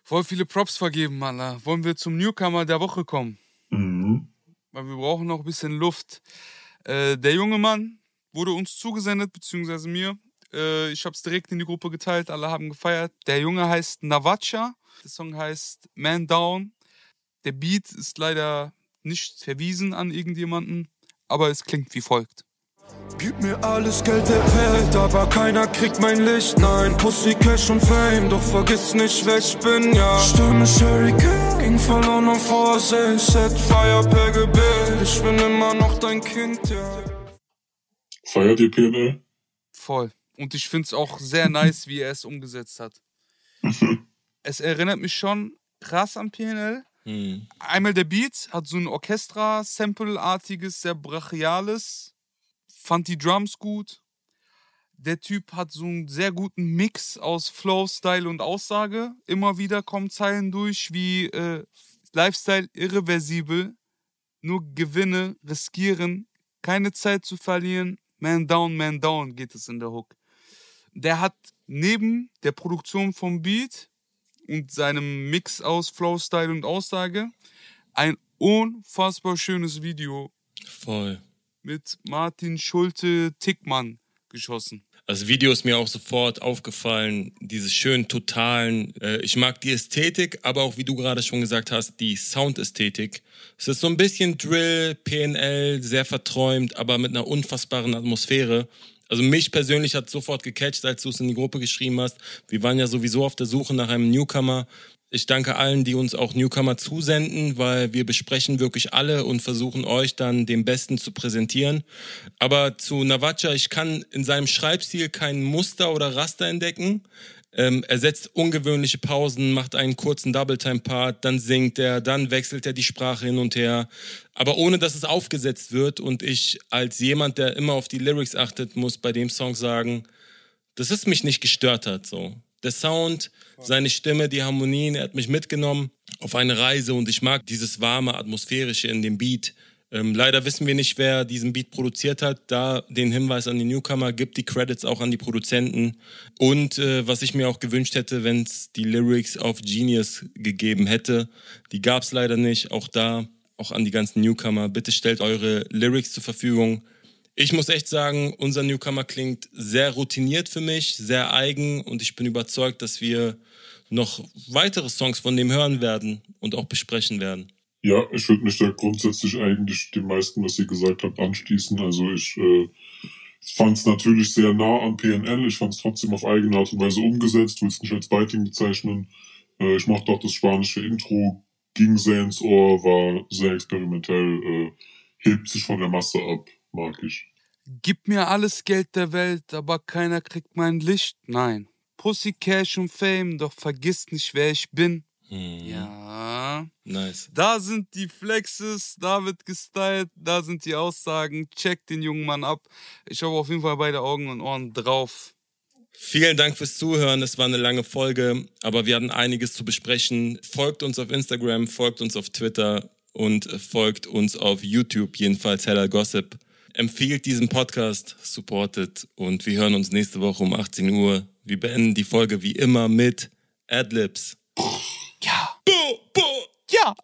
Voll viele Props vergeben, Mann. Wollen wir zum Newcomer der Woche kommen? Mhm. Weil wir brauchen noch ein bisschen Luft. Äh, der junge Mann wurde uns zugesendet, beziehungsweise mir. Äh, ich habe es direkt in die Gruppe geteilt, alle haben gefeiert. Der Junge heißt Navacha, der Song heißt Man Down. Der Beat ist leider nicht verwiesen an irgendjemanden, aber es klingt wie folgt. Gib mir alles Geld der Welt, aber keiner kriegt mein Licht. Nein, Pussy, Cash und Fame, doch vergiss nicht, wer ich bin, ja. Stimme Shuriken, ging verloren auf Vorsehen, Set Fire per Gebet. Ich bin immer noch dein Kind, ja. Feiert ihr PNL? Voll. Und ich finde es auch sehr nice, wie er es umgesetzt hat. es erinnert mich schon krass an PNL. Hm. Einmal der Beat hat so ein Orchestra-Sample-artiges, sehr brachiales. Fand die Drums gut. Der Typ hat so einen sehr guten Mix aus Flow, Style und Aussage. Immer wieder kommen Zeilen durch wie äh, Lifestyle irreversibel, nur Gewinne riskieren, keine Zeit zu verlieren. Man down, man down geht es in der Hook. Der hat neben der Produktion vom Beat und seinem Mix aus Flow, Style und Aussage ein unfassbar schönes Video Voll. mit Martin Schulte Tickmann geschossen. Das Video ist mir auch sofort aufgefallen, diese schönen totalen. Äh, ich mag die Ästhetik, aber auch wie du gerade schon gesagt hast, die Soundästhetik. Es ist so ein bisschen Drill, PNL, sehr verträumt, aber mit einer unfassbaren Atmosphäre. Also mich persönlich hat sofort gecatcht, als du es in die Gruppe geschrieben hast. Wir waren ja sowieso auf der Suche nach einem Newcomer. Ich danke allen, die uns auch Newcomer zusenden, weil wir besprechen wirklich alle und versuchen euch dann den Besten zu präsentieren. Aber zu Navacha, ich kann in seinem Schreibstil kein Muster oder Raster entdecken. Ähm, er setzt ungewöhnliche Pausen, macht einen kurzen Double-Time-Part, dann singt er, dann wechselt er die Sprache hin und her. Aber ohne, dass es aufgesetzt wird und ich als jemand, der immer auf die Lyrics achtet, muss bei dem Song sagen, dass es mich nicht gestört hat. So. Der Sound, seine Stimme, die Harmonien, er hat mich mitgenommen auf eine Reise und ich mag dieses warme, atmosphärische in dem Beat. Ähm, leider wissen wir nicht, wer diesen Beat produziert hat. Da den Hinweis an die Newcomer, gibt die Credits auch an die Produzenten. Und äh, was ich mir auch gewünscht hätte, wenn es die Lyrics auf Genius gegeben hätte, die gab es leider nicht. Auch da, auch an die ganzen Newcomer, bitte stellt eure Lyrics zur Verfügung. Ich muss echt sagen, unser Newcomer klingt sehr routiniert für mich, sehr eigen und ich bin überzeugt, dass wir noch weitere Songs von dem hören werden und auch besprechen werden. Ja, ich würde mich da grundsätzlich eigentlich dem meisten, was ihr gesagt habt, anschließen. Also ich äh, fand es natürlich sehr nah an PNL. Ich fand es trotzdem auf eigene Art und Weise umgesetzt. Will es nicht als Biting bezeichnen. Äh, ich mochte auch das spanische Intro, ging sehr ins Ohr, war sehr experimentell, äh, hebt sich von der Masse ab, mag ich. Gib mir alles Geld der Welt, aber keiner kriegt mein Licht. Nein. Pussy, Cash und Fame, doch vergiss nicht, wer ich bin. Hm. Ja. Nice. Da sind die Flexes, da wird gestylt, da sind die Aussagen. Check den jungen Mann ab. Ich habe auf jeden Fall beide Augen und Ohren drauf. Vielen Dank fürs Zuhören. Es war eine lange Folge, aber wir hatten einiges zu besprechen. Folgt uns auf Instagram, folgt uns auf Twitter und folgt uns auf YouTube, jedenfalls Heller Gossip. Empfiehlt diesen Podcast, supportet und wir hören uns nächste Woche um 18 Uhr. Wir beenden die Folge wie immer mit Adlibs. Ja. Bo, bo. Ja.